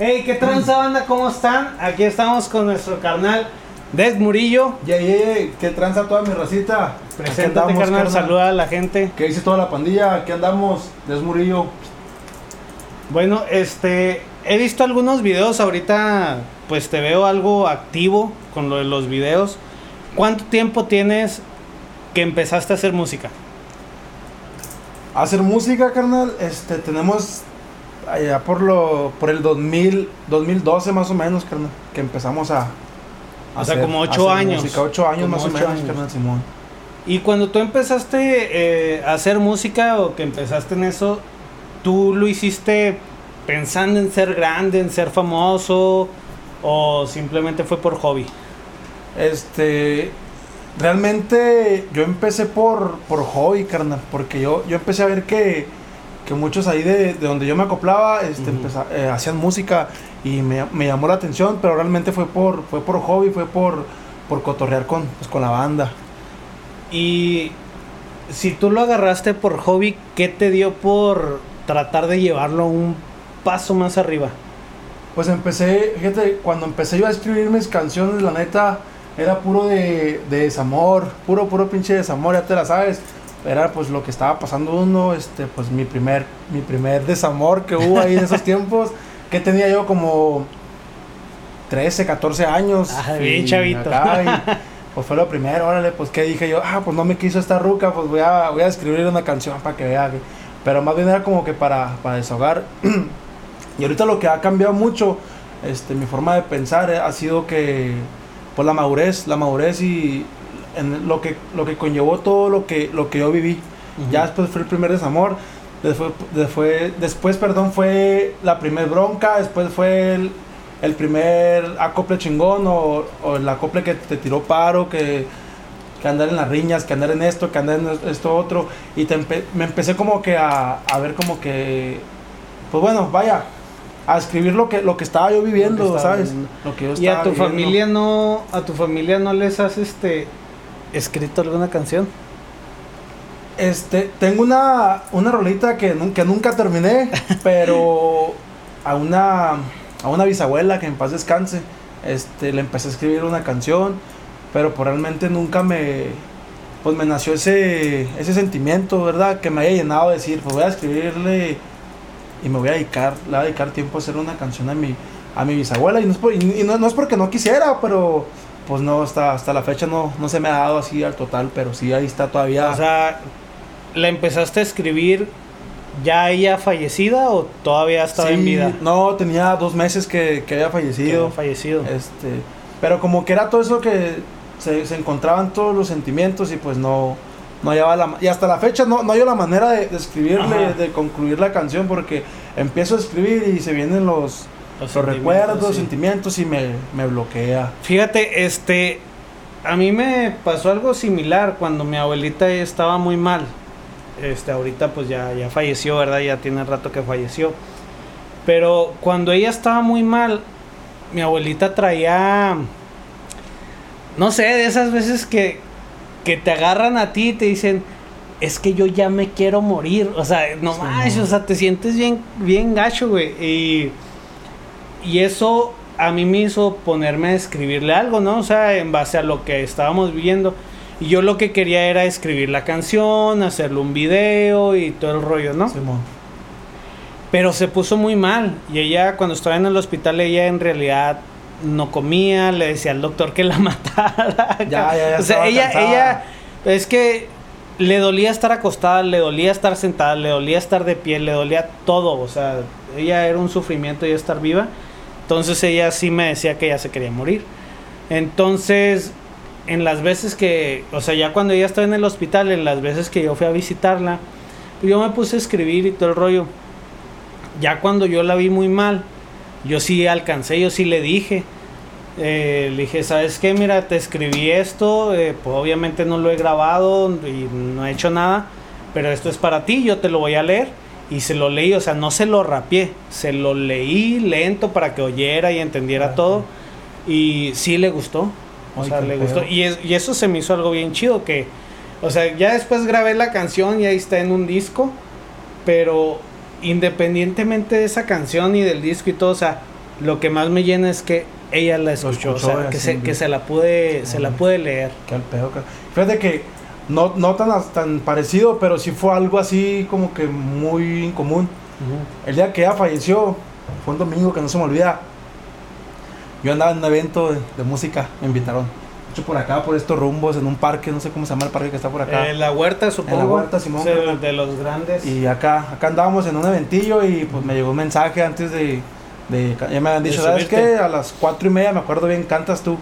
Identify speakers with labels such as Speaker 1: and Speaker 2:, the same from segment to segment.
Speaker 1: Hey, ¿qué tranza banda? ¿Cómo están? Aquí estamos con nuestro carnal Des Murillo.
Speaker 2: Yey, yey, ¿qué tranza toda mi racita?
Speaker 1: Preséntate,
Speaker 2: andamos,
Speaker 1: carnal, saluda a la gente.
Speaker 2: ¿Qué dice toda la pandilla? Aquí andamos, Des Murillo.
Speaker 1: Bueno, este, he visto algunos videos ahorita, pues te veo algo activo con lo de los videos. ¿Cuánto tiempo tienes que empezaste a hacer música?
Speaker 2: Hacer música, carnal, este, tenemos allá por lo, por el 2000, 2012 más o menos, carnal, que empezamos a...
Speaker 1: O sea, como ocho
Speaker 2: hacer
Speaker 1: años.
Speaker 2: Música, ocho años
Speaker 1: Como
Speaker 2: más o menos,
Speaker 1: años.
Speaker 2: carnal, Simón.
Speaker 1: Y cuando tú empezaste eh, a hacer música o que empezaste en eso, ¿tú lo hiciste pensando en ser grande, en ser famoso o simplemente fue por hobby?
Speaker 2: Este, realmente yo empecé por, por hobby, carnal, porque yo, yo empecé a ver que, que muchos ahí de, de donde yo me acoplaba este, eh, hacían música y me, me llamó la atención, pero realmente fue por, fue por hobby, fue por, por cotorrear con, pues, con la banda.
Speaker 1: Y si tú lo agarraste por hobby, ¿qué te dio por tratar de llevarlo un paso más arriba?
Speaker 2: Pues empecé, fíjate, cuando empecé yo a escribir mis canciones, la neta, era puro de, de desamor, puro, puro pinche desamor, ya te la sabes. Era pues lo que estaba pasando uno, este, pues mi primer, mi primer desamor que hubo ahí en esos tiempos, que tenía yo como 13, 14 años.
Speaker 1: Ah, bien chavito.
Speaker 2: acá, y, pues fue lo primero, órale, pues que dije yo, ah, pues no me quiso esta ruca, pues voy a, voy a escribir una canción para que vea. que-". Pero más bien era como que para, para desahogar. Y ahorita lo que ha cambiado mucho, este, mi forma de pensar eh, ha sido que, pues la madurez, la madurez y en lo que, lo que conllevó todo lo que, lo que yo viví. Ya después fue el primer desamor, después, después, después perdón, fue la primer bronca, después fue el, el primer acople chingón o, o el acople que te tiró paro, que, que andar en las riñas, que andar en esto, que andar en esto otro. Y te empe- me empecé como que a, a ver como que, pues bueno, vaya, a escribir lo que, lo que estaba yo viviendo,
Speaker 1: Lo estaba
Speaker 2: ¿sabes?
Speaker 1: viviendo.
Speaker 2: Lo que yo
Speaker 1: ¿Y a tu
Speaker 2: viviendo.
Speaker 1: familia no a tu familia no les has este escrito alguna canción?
Speaker 2: Este, tengo una, una rolita que, nun- que nunca terminé, pero a una, a una bisabuela que en paz descanse, este, le empecé a escribir una canción, pero pues realmente nunca me, pues me nació ese, ese sentimiento, ¿verdad? Que me haya llenado de decir, pues voy a escribirle y me voy a dedicar, le voy a dedicar tiempo a hacer una canción a mi, a mi bisabuela, y no es, por- y no, no es porque no quisiera, pero pues no, hasta, hasta la fecha no, no se me ha dado así al total, pero sí ahí está todavía.
Speaker 1: O sea, ¿la empezaste a escribir ya ella fallecida o todavía estaba en vida?
Speaker 2: No, tenía dos meses que, que había fallecido.
Speaker 1: fallecido.
Speaker 2: Este, pero como que era todo eso que se, se encontraban todos los sentimientos y pues no, no hallaba la y hasta la fecha no, no hallo la manera de, de escribirle,
Speaker 1: Ajá.
Speaker 2: de concluir la canción porque empiezo a escribir y se vienen los,
Speaker 1: Los
Speaker 2: los recuerdos,
Speaker 1: sí.
Speaker 2: sentimientos y me, me bloquea.
Speaker 1: Fíjate, este, a mí me pasó algo similar cuando mi abuelita estaba muy mal. Este, ahorita pues ya, ya falleció, ¿verdad? Ya tiene rato que falleció. Pero cuando ella estaba muy mal, mi abuelita traía, no sé, de esas veces que, que te agarran a ti y te dicen, es que yo ya me quiero morir. O sea, no
Speaker 2: Sí, no.
Speaker 1: o sea, te sientes bien, bien gacho, güey. Y, y eso a mí me hizo ponerme a escribirle algo, ¿no? O sea, en base a lo que estábamos viendo. Y yo lo que quería era escribir la canción, hacerle un video y todo el rollo, ¿no?
Speaker 2: Simón.
Speaker 1: Pero se puso muy mal. Y ella, cuando estaba en el hospital, ella en realidad no comía, le decía al doctor que la matara.
Speaker 2: Ya, ya, ya
Speaker 1: O sea, ella,
Speaker 2: cansada.
Speaker 1: ella, es que le dolía estar acostada, le dolía estar sentada, le dolía estar de pie, le dolía todo. O sea, ella era un sufrimiento ya estar viva. Entonces ella sí me decía que ella se quería morir. Entonces, en las veces que, o sea, ya cuando ella estaba en el hospital, en las veces que yo fui a visitarla, yo me puse a escribir y todo el rollo. Ya cuando yo la vi muy mal, yo sí alcancé, yo sí le dije. eh, le dije, ¿sabes qué? Mira, te escribí esto, eh, pues obviamente no lo he grabado y no he hecho nada, pero esto es para ti, yo te lo voy a leer. Y se lo leí, o sea, no se lo rapié, se lo leí lento para que oyera y entendiera
Speaker 2: Ah,
Speaker 1: todo. Y sí le gustó, o
Speaker 2: Ay,
Speaker 1: sea, le
Speaker 2: pedo.
Speaker 1: gustó. Y, es- y eso se me hizo algo bien chido, que, o sea, ya después grabé la canción y ahí está en un disco, pero independientemente de esa canción y del disco y todo, o sea, lo que más me llena es que ella la escuchó,
Speaker 2: escuchó,
Speaker 1: o sea, que, se, que se la pude, se la
Speaker 2: Ujú.
Speaker 1: pude leer.
Speaker 2: Qué al pedo, ca- Fíjate que no, no tan, tan parecido, pero sí fue algo así como que muy incomún. El día que ella falleció, fue un domingo que no se me olvida. Yo andaba en un evento de, de música, me invitaron. Hecho, por acá, por estos rumbos, en un parque, no sé cómo se llama el parque que está por acá.
Speaker 1: Eh, la huerta, supongo.
Speaker 2: huerta, Simón,
Speaker 1: Sí, de los grandes.
Speaker 2: Y acá, acá andábamos en un eventillo y pues me llegó un mensaje antes de, de- ya me habían dicho, ¿sabes qué? A las cuatro y media, me acuerdo bien, cantas tú.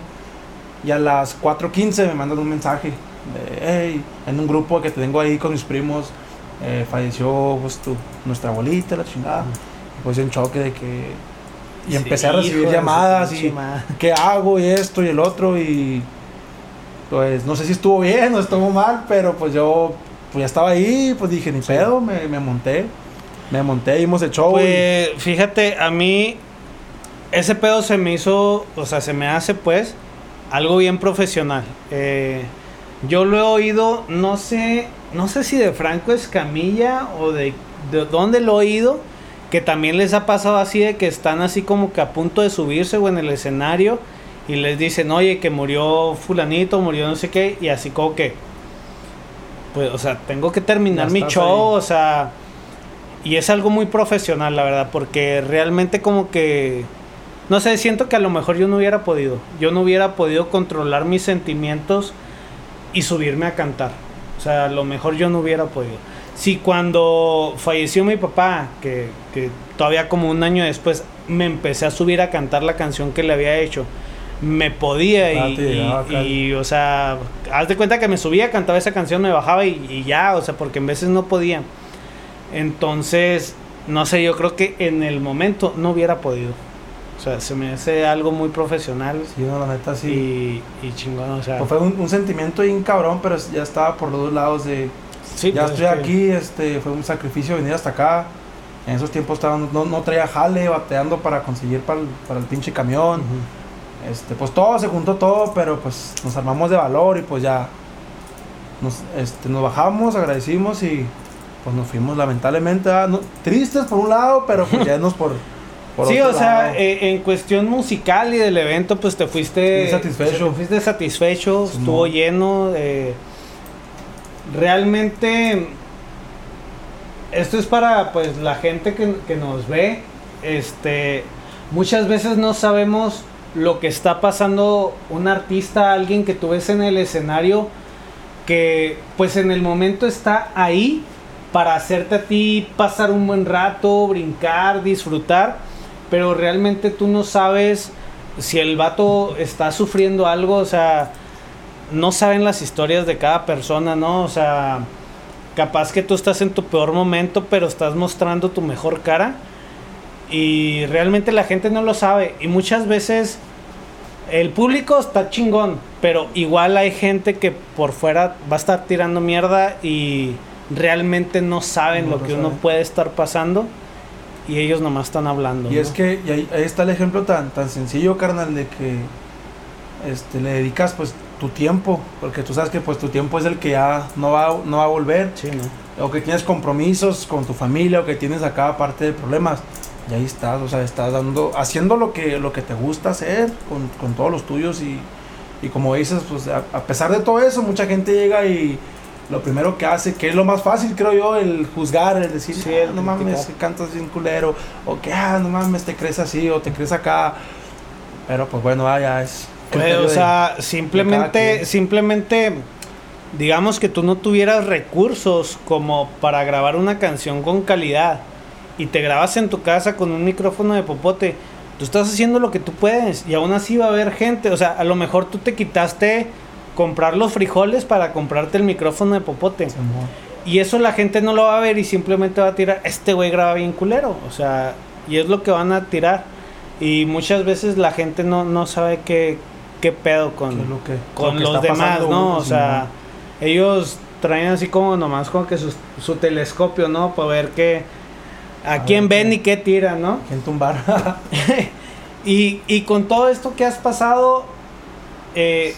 Speaker 2: Y a las 4.15 me mandan un mensaje de, hey, en un grupo que tengo ahí con mis primos, eh, falleció pues, tu, nuestra abuelita, la chingada. Pues en choque de que... Y
Speaker 1: Sí,
Speaker 2: empecé a recibir llamadas y
Speaker 1: madre.
Speaker 2: qué hago y esto y el otro y pues no sé si estuvo bien o estuvo mal, pero pues yo pues ya estaba ahí, pues dije, ni pedo, me, me monté. Me monté, dimos el show. y-
Speaker 1: Pues fíjate, a mí ese pedo se me hizo, o sea, se me hace pues algo bien profesional. Eh, yo lo he oído, no sé, no sé si de Franco Escamilla o de, de dónde lo he oído, que también les ha pasado así de que están así como que a punto de subirse o en el escenario y les dicen, oye, que murió fulanito, murió no sé qué, y así como que, pues, o sea, tengo que terminar mi show,
Speaker 2: ahí.
Speaker 1: o sea, y es algo muy profesional, la verdad, porque realmente como que, no sé, siento que a lo mejor yo no hubiera podido, yo no hubiera podido controlar mis sentimientos y subirme a cantar, o sea, a lo mejor yo no hubiera podido. Si cuando falleció mi papá, que, que todavía como un año después me empecé a subir a cantar la canción que le había hecho, me podía
Speaker 2: Ah,
Speaker 1: y, y, o sea, haz de cuenta que me subía, cantaba esa canción, me bajaba y, y ya, o sea, porque en veces no podía. Entonces, no sé, yo creo que en el momento no hubiera podido. O sea, se me hace algo muy profesional
Speaker 2: Sí, no, la neta sí.
Speaker 1: y, y chingón, o sea.
Speaker 2: Pues fue un, un sentimiento bien cabrón, pero ya estaba por los dos lados de...
Speaker 1: sí,
Speaker 2: ya
Speaker 1: pues,
Speaker 2: estoy
Speaker 1: es que-
Speaker 2: aquí, este, fue un sacrificio venir hasta acá. En esos tiempos estaba, no, no traía jale, bateando para conseguir para el, para el pinche camión. Este, pues todo, se juntó todo, pero pues nos armamos de valor y pues ya nos, este, nos bajamos, agradecimos y pues nos fuimos lamentablemente, no- tristes por un lado, pero pues ya nos por, por
Speaker 1: sí, o sea, eh, en cuestión musical y del evento, pues te fuiste
Speaker 2: satisfecho.
Speaker 1: te fuiste satisfecho, estuvo lleno. eh, realmente, esto es para pues la gente que, que nos ve. Este, muchas veces no sabemos lo que está pasando un artista, alguien que tú ves en el escenario, que pues en el momento está ahí para hacerte a ti pasar un buen rato, brincar, disfrutar, pero realmente tú no sabes si el vato está sufriendo algo, o sea, no saben las historias de cada persona, ¿no? O sea, capaz que tú estás en tu peor momento, pero estás mostrando tu mejor cara y realmente la gente no lo sabe. Y muchas veces el público está chingón, pero igual hay gente que por fuera va a estar tirando mierda y realmente no saben
Speaker 2: No
Speaker 1: lo
Speaker 2: lo
Speaker 1: que uno puede estar pasando y ellos nomás están hablando.
Speaker 2: Y
Speaker 1: ¿no?
Speaker 2: es que y ahí, ahí está el ejemplo tan, tan sencillo, carnal, de que este, le dedicas pues tu tiempo, porque tú sabes que pues tu tiempo es el que ya no va, no va a volver,
Speaker 1: Sí, ¿no?
Speaker 2: o que tienes compromisos con tu familia, o que tienes acá parte de problemas. Y ahí estás, o sea, estás dando, haciendo lo que, lo que te gusta hacer con, con todos los tuyos y, y como dices, pues a, a pesar de todo eso, mucha gente llega y lo primero que hace, que es lo más fácil, creo yo, el juzgar, el decir,
Speaker 1: Sí,
Speaker 2: "Ah,
Speaker 1: el
Speaker 2: no mames, que cantas bien culero, o que, ah, no mames, te crees así, o te crees acá. Pero pues bueno, ah, ya es. Criterio
Speaker 1: o sea, simplemente, simplemente, digamos que tú no tuvieras recursos como para grabar una canción con calidad y te grabas en tu casa con un micrófono de popote, tú estás haciendo lo que tú puedes y aún así va a haber gente, o sea, a lo mejor tú te quitaste comprar los frijoles para comprarte el micrófono de popote. Y eso la gente no lo va a ver y simplemente va a tirar, este güey graba bien culero. O sea, y es lo que van a tirar. Y muchas veces la gente no, no sabe qué, qué pedo con,
Speaker 2: ¿Qué es lo que-
Speaker 1: con
Speaker 2: lo que
Speaker 1: los demás, ¿no?
Speaker 2: uno,
Speaker 1: O sea, ellos traen así como nomás como que sus- su telescopio, ¿no? Para ver qué, a,
Speaker 2: A
Speaker 1: quién
Speaker 2: ver
Speaker 1: ven
Speaker 2: qué-
Speaker 1: y qué tiran, ¿no?
Speaker 2: ¿Quién tumbar?
Speaker 1: y, y con todo esto que has pasado, eh,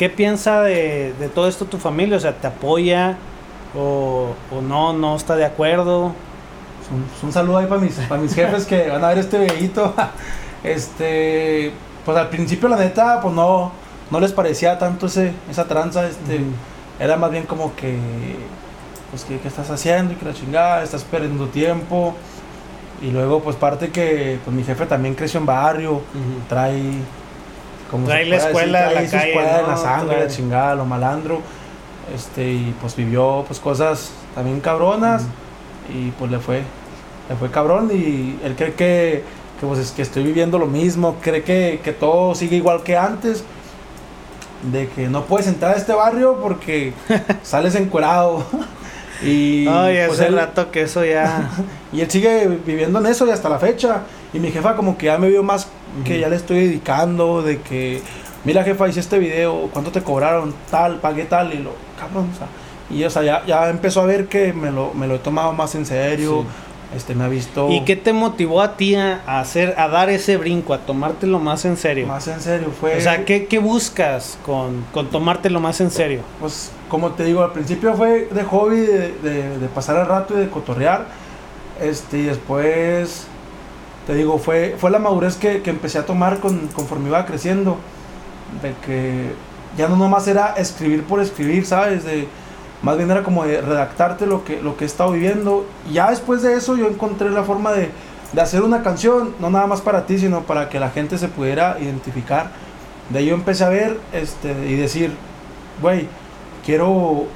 Speaker 1: ¿qué piensa de, de todo esto tu familia? O sea, ¿te apoya o, o no, no está de acuerdo?
Speaker 2: un, un saludo ahí para mis, para mis jefes que van a ver este videito. Este, pues al principio la neta, pues no, no les parecía tanto ese, esa tranza, este, era más bien como que, pues que, ¿qué estás haciendo? Y que la chingada, estás perdiendo tiempo. Y luego, pues parte que, pues mi jefe también creció en barrio, trae como
Speaker 1: Trae
Speaker 2: se
Speaker 1: la escuela de
Speaker 2: trae
Speaker 1: la calle,
Speaker 2: escuela en
Speaker 1: ¿no?
Speaker 2: la sangre,
Speaker 1: Trae.
Speaker 2: chingada, lo malandro. Este, y pues vivió pues cosas también cabronas y pues le fue le fue cabrón y él cree que, que pues es que estoy viviendo lo mismo, cree que, que todo sigue igual que antes. De que no puedes entrar a este barrio porque sales encuerado. y
Speaker 1: Ay,
Speaker 2: pues
Speaker 1: hace
Speaker 2: él-
Speaker 1: rato que eso ya.
Speaker 2: y él sigue viviendo en eso y hasta la fecha. Y mi jefa como que ya me vio más que ya le estoy dedicando, de que, mira jefa, hice este video, ¿cuánto te cobraron? Tal, pagué tal, y lo, cabrón, o sea, y o sea, ya, ya empezó a ver que me lo, me lo he tomado más en serio, este, me ha visto
Speaker 1: ¿Y qué te motivó a ti a a hacer, a dar ese brinco, a tomártelo más en serio?
Speaker 2: más en serio, fue,
Speaker 1: O sea, ¿qué, qué buscas con, con tomártelo más en serio?
Speaker 2: pues, como te digo, al principio fue de hobby, de, de- de pasar el rato y de cotorrear, este, y después, te digo, fue, fue la madurez que, que empecé a tomar con, conforme iba creciendo, de que ya no nomás era escribir por escribir, ¿sabes? De, más bien era como de redactarte lo que, lo que he estado viviendo. Y ya después de eso yo encontré la forma de, de hacer una canción, no nada más para ti, sino para que la gente se pudiera identificar. De ahí yo empecé a ver este, y decir, güey, quiero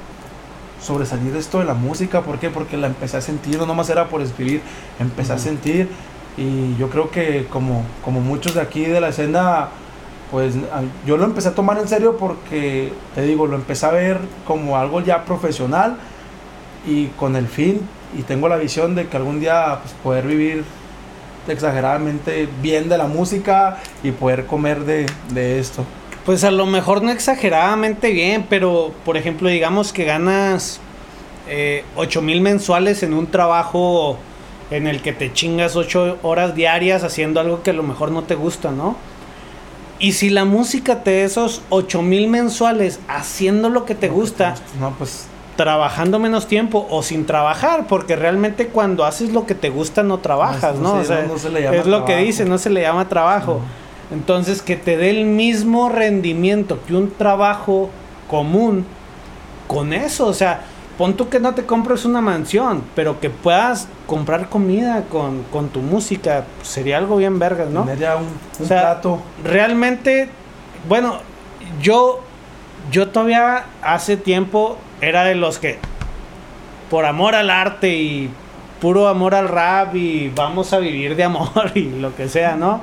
Speaker 2: sobresalir de esto de la música. ¿Por qué? Porque la empecé a sentir, no nomás era por escribir, empecé a
Speaker 1: Ujú.
Speaker 2: sentir. Y yo creo que como, como muchos de aquí de la escena, pues yo lo empecé a tomar en serio porque, te digo, lo empecé a ver como algo ya profesional y con el fin, y tengo la visión de que algún día pues, poder vivir exageradamente bien de la música y poder comer de, de esto.
Speaker 1: Pues a lo mejor no exageradamente bien, pero por ejemplo, digamos que ganas eh, 8 mil mensuales en un trabajo en el que te chingas 8 horas diarias haciendo algo que a lo mejor no te gusta, ¿no? Y si la música te da esos 8 mil mensuales haciendo lo que te gusta,
Speaker 2: No, pues
Speaker 1: trabajando menos tiempo o sin trabajar, porque realmente cuando haces lo que te gusta no trabajas, ¿no?
Speaker 2: se-
Speaker 1: O sea,
Speaker 2: no se le llama
Speaker 1: es lo que dice, no se le llama trabajo. Entonces, que te dé el mismo rendimiento que un trabajo común con eso, o sea, pon tú que no te compres una mansión, pero que puedas comprar comida con, con tu música, pues, sería algo bien vergas, ¿no?
Speaker 2: tener ya un, un
Speaker 1: O sea,
Speaker 2: plato.
Speaker 1: realmente, bueno, yo, yo todavía hace tiempo era de los que, por amor al arte y puro amor al rap y vamos a vivir de amor y lo que sea, ¿no?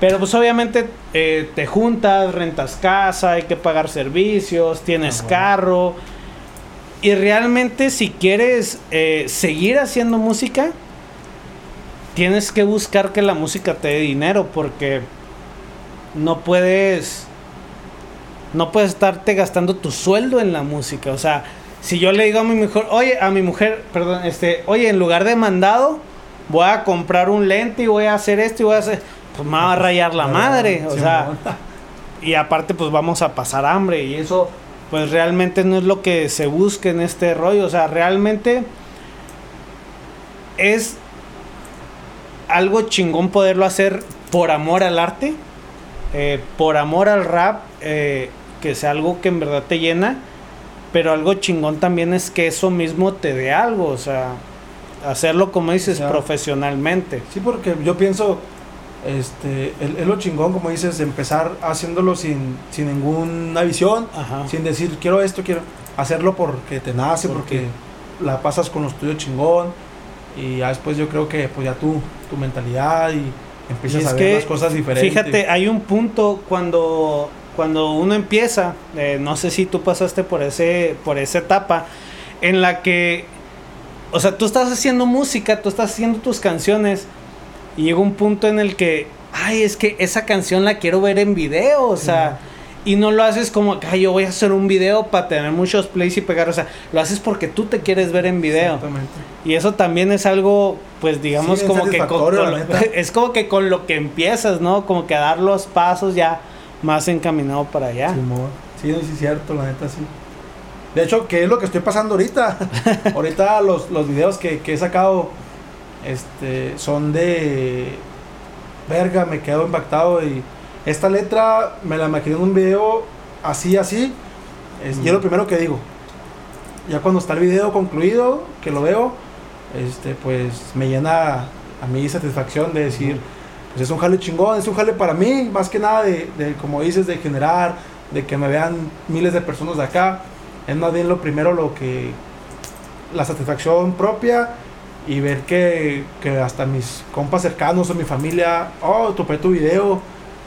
Speaker 1: Pero pues obviamente eh, te juntas, rentas casa, hay que pagar servicios, tienes
Speaker 2: Ah, bueno.
Speaker 1: carro. Y realmente si quieres eh, seguir haciendo música, tienes que buscar que la música te dé dinero porque no puedes no puedes estarte gastando tu sueldo en la música, o sea, si yo le digo a mi mujer, "Oye, a mi mujer, perdón, este, oye, en lugar de mandado, voy a comprar un lente y voy a hacer esto y voy a hacer, pues me va a rayar la madre, o sea, y aparte pues vamos a pasar hambre y eso pues realmente no es lo que se busca en este rollo, o sea, realmente es algo chingón poderlo hacer por amor al arte, eh, por amor al rap, eh, que sea algo que en verdad te llena, pero algo chingón también es que eso mismo te dé algo, o sea, hacerlo como dices, profesionalmente.
Speaker 2: Sí, porque yo pienso, este, es lo chingón, como dices, de empezar haciéndolo sin, sin ninguna visión,
Speaker 1: Ajá.
Speaker 2: sin decir quiero esto, quiero hacerlo porque te nace,
Speaker 1: Porque-
Speaker 2: porque la pasas con los tuyos chingón y ya después yo creo que pues ya tu, tu mentalidad y empiezas
Speaker 1: Y
Speaker 2: a ver
Speaker 1: que,
Speaker 2: las cosas diferentes.
Speaker 1: Fíjate, hay un punto cuando, cuando uno empieza, eh, no sé si tú pasaste por, ese, por esa etapa, en la que, o sea, tú estás haciendo música, tú estás haciendo tus canciones, y llega un punto en el que, ay, es que esa canción la quiero ver en video, o sea, y no lo haces como que, ay, yo voy a hacer un video para tener muchos plays y pegar, o sea, lo haces porque tú te quieres ver en video.
Speaker 2: Exactamente.
Speaker 1: Y eso también es algo, pues digamos,
Speaker 2: Sí,
Speaker 1: como que con, con lo- es como que con lo que empiezas, ¿no? Como que dar los pasos ya más encaminado para allá.
Speaker 2: Sí, sí es cierto, la neta sí. De hecho, ¿qué es lo que estoy pasando ahorita? ahorita los, los videos que, que he sacado este, son de verga, me quedo impactado y esta letra me la imaginé en un video así, así. Es, Y es lo primero que digo. Ya cuando está el video concluido, que lo veo, este, pues me llena a mí satisfacción de decir, pues es un jale chingón, es un jale para mí, más que nada de, de, como dices, de generar, de que me vean miles de personas de acá. Es más bien lo primero lo que, la satisfacción propia y ver que, que hasta mis compas cercanos o mi familia, oh, topé tu video,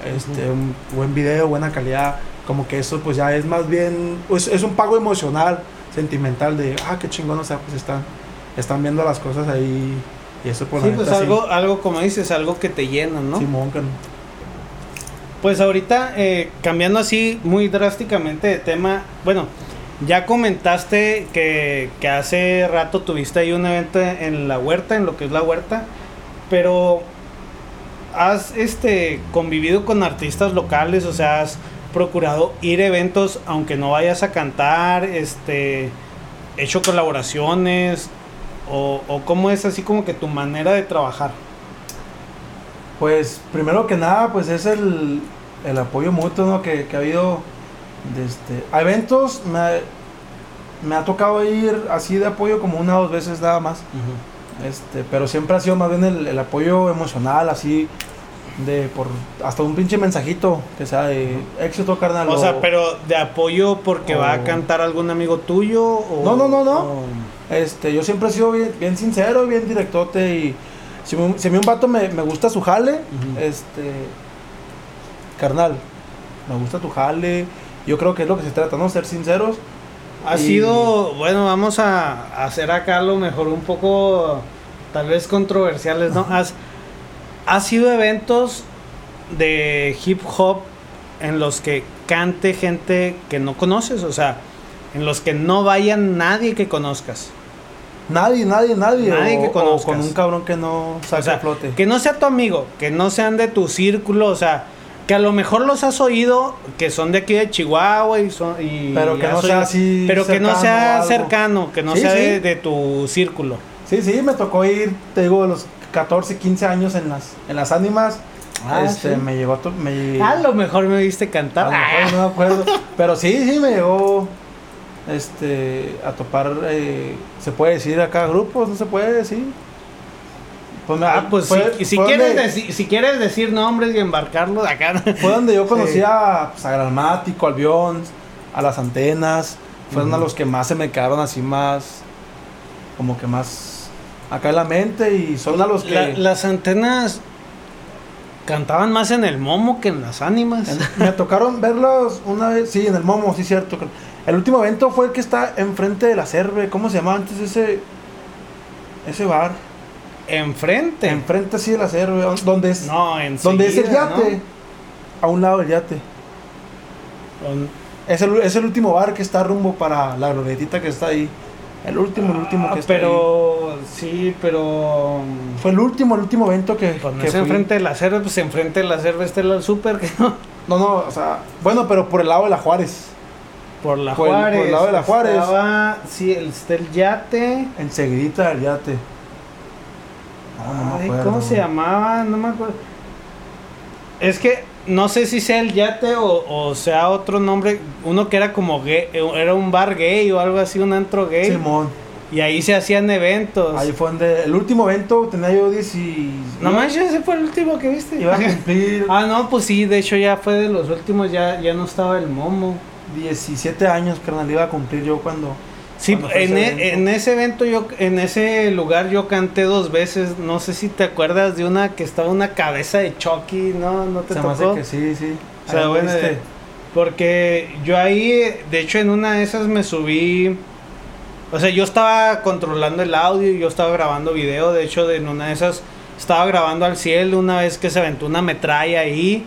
Speaker 2: este, un buen video, buena calidad, como que eso pues ya es más bien, pues, es un pago emocional, sentimental de, ah, qué chingón, o sea, pues están, están viendo las cosas ahí y eso por
Speaker 1: Sí, pues
Speaker 2: sí.
Speaker 1: algo, algo como dices, algo que te llena, ¿no?
Speaker 2: Simón, que no.
Speaker 1: Pues ahorita, eh, cambiando así muy drásticamente de tema, bueno, ya comentaste que, hace rato tuviste ahí un evento en la huerta, en lo que es la huerta, pero has este convivido con artistas locales, o sea, has procurado ir a eventos aunque no vayas a cantar, este, hecho colaboraciones, o, o cómo es así como que tu manera de trabajar.
Speaker 2: Pues primero que nada, pues es el, el apoyo mutuo ¿no? que ha habido de este, a eventos. Me, ha- me ha tocado ir así de apoyo como una o dos veces nada más. Este, pero siempre ha sido más bien el, el apoyo emocional, así de por hasta un pinche mensajito que sea de éxito carnal.
Speaker 1: O sea, pero de apoyo porque va a cantar algún amigo tuyo o
Speaker 2: No, no, no, no.
Speaker 1: o-
Speaker 2: Este, yo siempre he sido bien, bien sincero, bien directote y si, me- si a mí un vato me, me gusta su jale, este, carnal, me gusta tu jale, yo creo que es lo que se trata, ¿no? Ser sinceros.
Speaker 1: ha
Speaker 2: Y-
Speaker 1: sido, bueno, vamos a, hacer acá lo mejor un poco tal vez controversiales, ¿no? Has, ha sido eventos de hip hop en los que cante gente que no conoces, o sea, en los que no vaya nadie que conozcas.
Speaker 2: Nadie, nadie, nadie.
Speaker 1: Nadie
Speaker 2: o,
Speaker 1: que
Speaker 2: o
Speaker 1: conozcas.
Speaker 2: con un cabrón que no saque
Speaker 1: O sea,
Speaker 2: flote.
Speaker 1: Que no sea tu amigo, que no sean de tu círculo, o sea, que a lo mejor los has oído, que son de aquí de Chihuahua y son... y
Speaker 2: Pero que no sea
Speaker 1: oído-
Speaker 2: así
Speaker 1: Pero que no sea cercano, que no
Speaker 2: Sí,
Speaker 1: sea
Speaker 2: sí.
Speaker 1: de, de tu círculo.
Speaker 2: Sí, sí, me tocó ir, te digo, a los 14, 15 años en las, en las ánimas.
Speaker 1: Ah,
Speaker 2: este,
Speaker 1: sí.
Speaker 2: me llegó, to- me,
Speaker 1: A lo mejor me viste
Speaker 2: A
Speaker 1: cantar.
Speaker 2: lo mejor no me acuerdo. Pero sí, sí me llegó este a topar eh, se puede decir acá grupos, no se puede decir. Pues, me-
Speaker 1: Ah, pues
Speaker 2: fue-
Speaker 1: si, si
Speaker 2: fue
Speaker 1: quieres
Speaker 2: donde,
Speaker 1: decir, si quieres decir nombres y embarcarlos acá.
Speaker 2: fue donde yo conocí
Speaker 1: Sí.
Speaker 2: a, pues, a Granmático, al a las antenas. Fueron a los que más se me quedaron así más como que más acá en la mente y son a los que
Speaker 1: La- las antenas cantaban más en el momo que en las ánimas.
Speaker 2: Me tocaron verlos una vez, sí, en el Momo, sí, cierto. El último evento fue el que está enfrente de la Cerve. ¿Cómo se llamaba antes ese ese bar?
Speaker 1: Enfrente.
Speaker 2: Enfrente, sí, de la Cerve. Donde es,
Speaker 1: no, en
Speaker 2: donde es el yate. A un lado del yate. Es el, es el último bar que está rumbo para la glorietita que está ahí. El último, el último que está ahí.
Speaker 1: Ah, pero sí, pero
Speaker 2: Fue el último, el último evento que,
Speaker 1: pues no
Speaker 2: que
Speaker 1: es
Speaker 2: fui.
Speaker 1: enfrente de la cerve, pues enfrente de la cerve está el super que no.
Speaker 2: No, no, o sea, bueno, pero por el lado de la Juárez.
Speaker 1: Por la
Speaker 2: Por el- por el
Speaker 1: Juárez.
Speaker 2: lado de la Juárez.
Speaker 1: Estaba, sí, el, está el yate.
Speaker 2: Enseguidita del yate. No, no me
Speaker 1: Ay,
Speaker 2: acuerdo.
Speaker 1: ¿Cómo se llamaba? No me acuerdo. Es que no sé si sea el yate o, o sea otro nombre. Uno que era como gay, era un bar gay o algo así, un antro gay.
Speaker 2: Simón.
Speaker 1: Y ahí se hacían eventos.
Speaker 2: Ahí fue donde. El último evento tenía yo 10 y.
Speaker 1: No manches, ese fue el último que viste.
Speaker 2: Iba a cumplir
Speaker 1: ah, no, pues sí, de hecho ya fue de los últimos, ya, ya no estaba el momo.
Speaker 2: 17 años, carnal. Iba a cumplir yo cuando.
Speaker 1: Sí, en, e-
Speaker 2: evento.
Speaker 1: en ese evento yo, en ese lugar yo canté dos veces. No sé si te acuerdas de una que estaba una cabeza de Chucky, ¿no? ¿No te
Speaker 2: Se me hace
Speaker 1: tocó?
Speaker 2: que sí, sí.
Speaker 1: O sea, bueno, porque yo ahí, de hecho en una de esas me subí, o sea, yo estaba controlando el audio y yo estaba grabando video, de hecho en una de esas estaba grabando al cielo una vez que se aventó una metralla ahí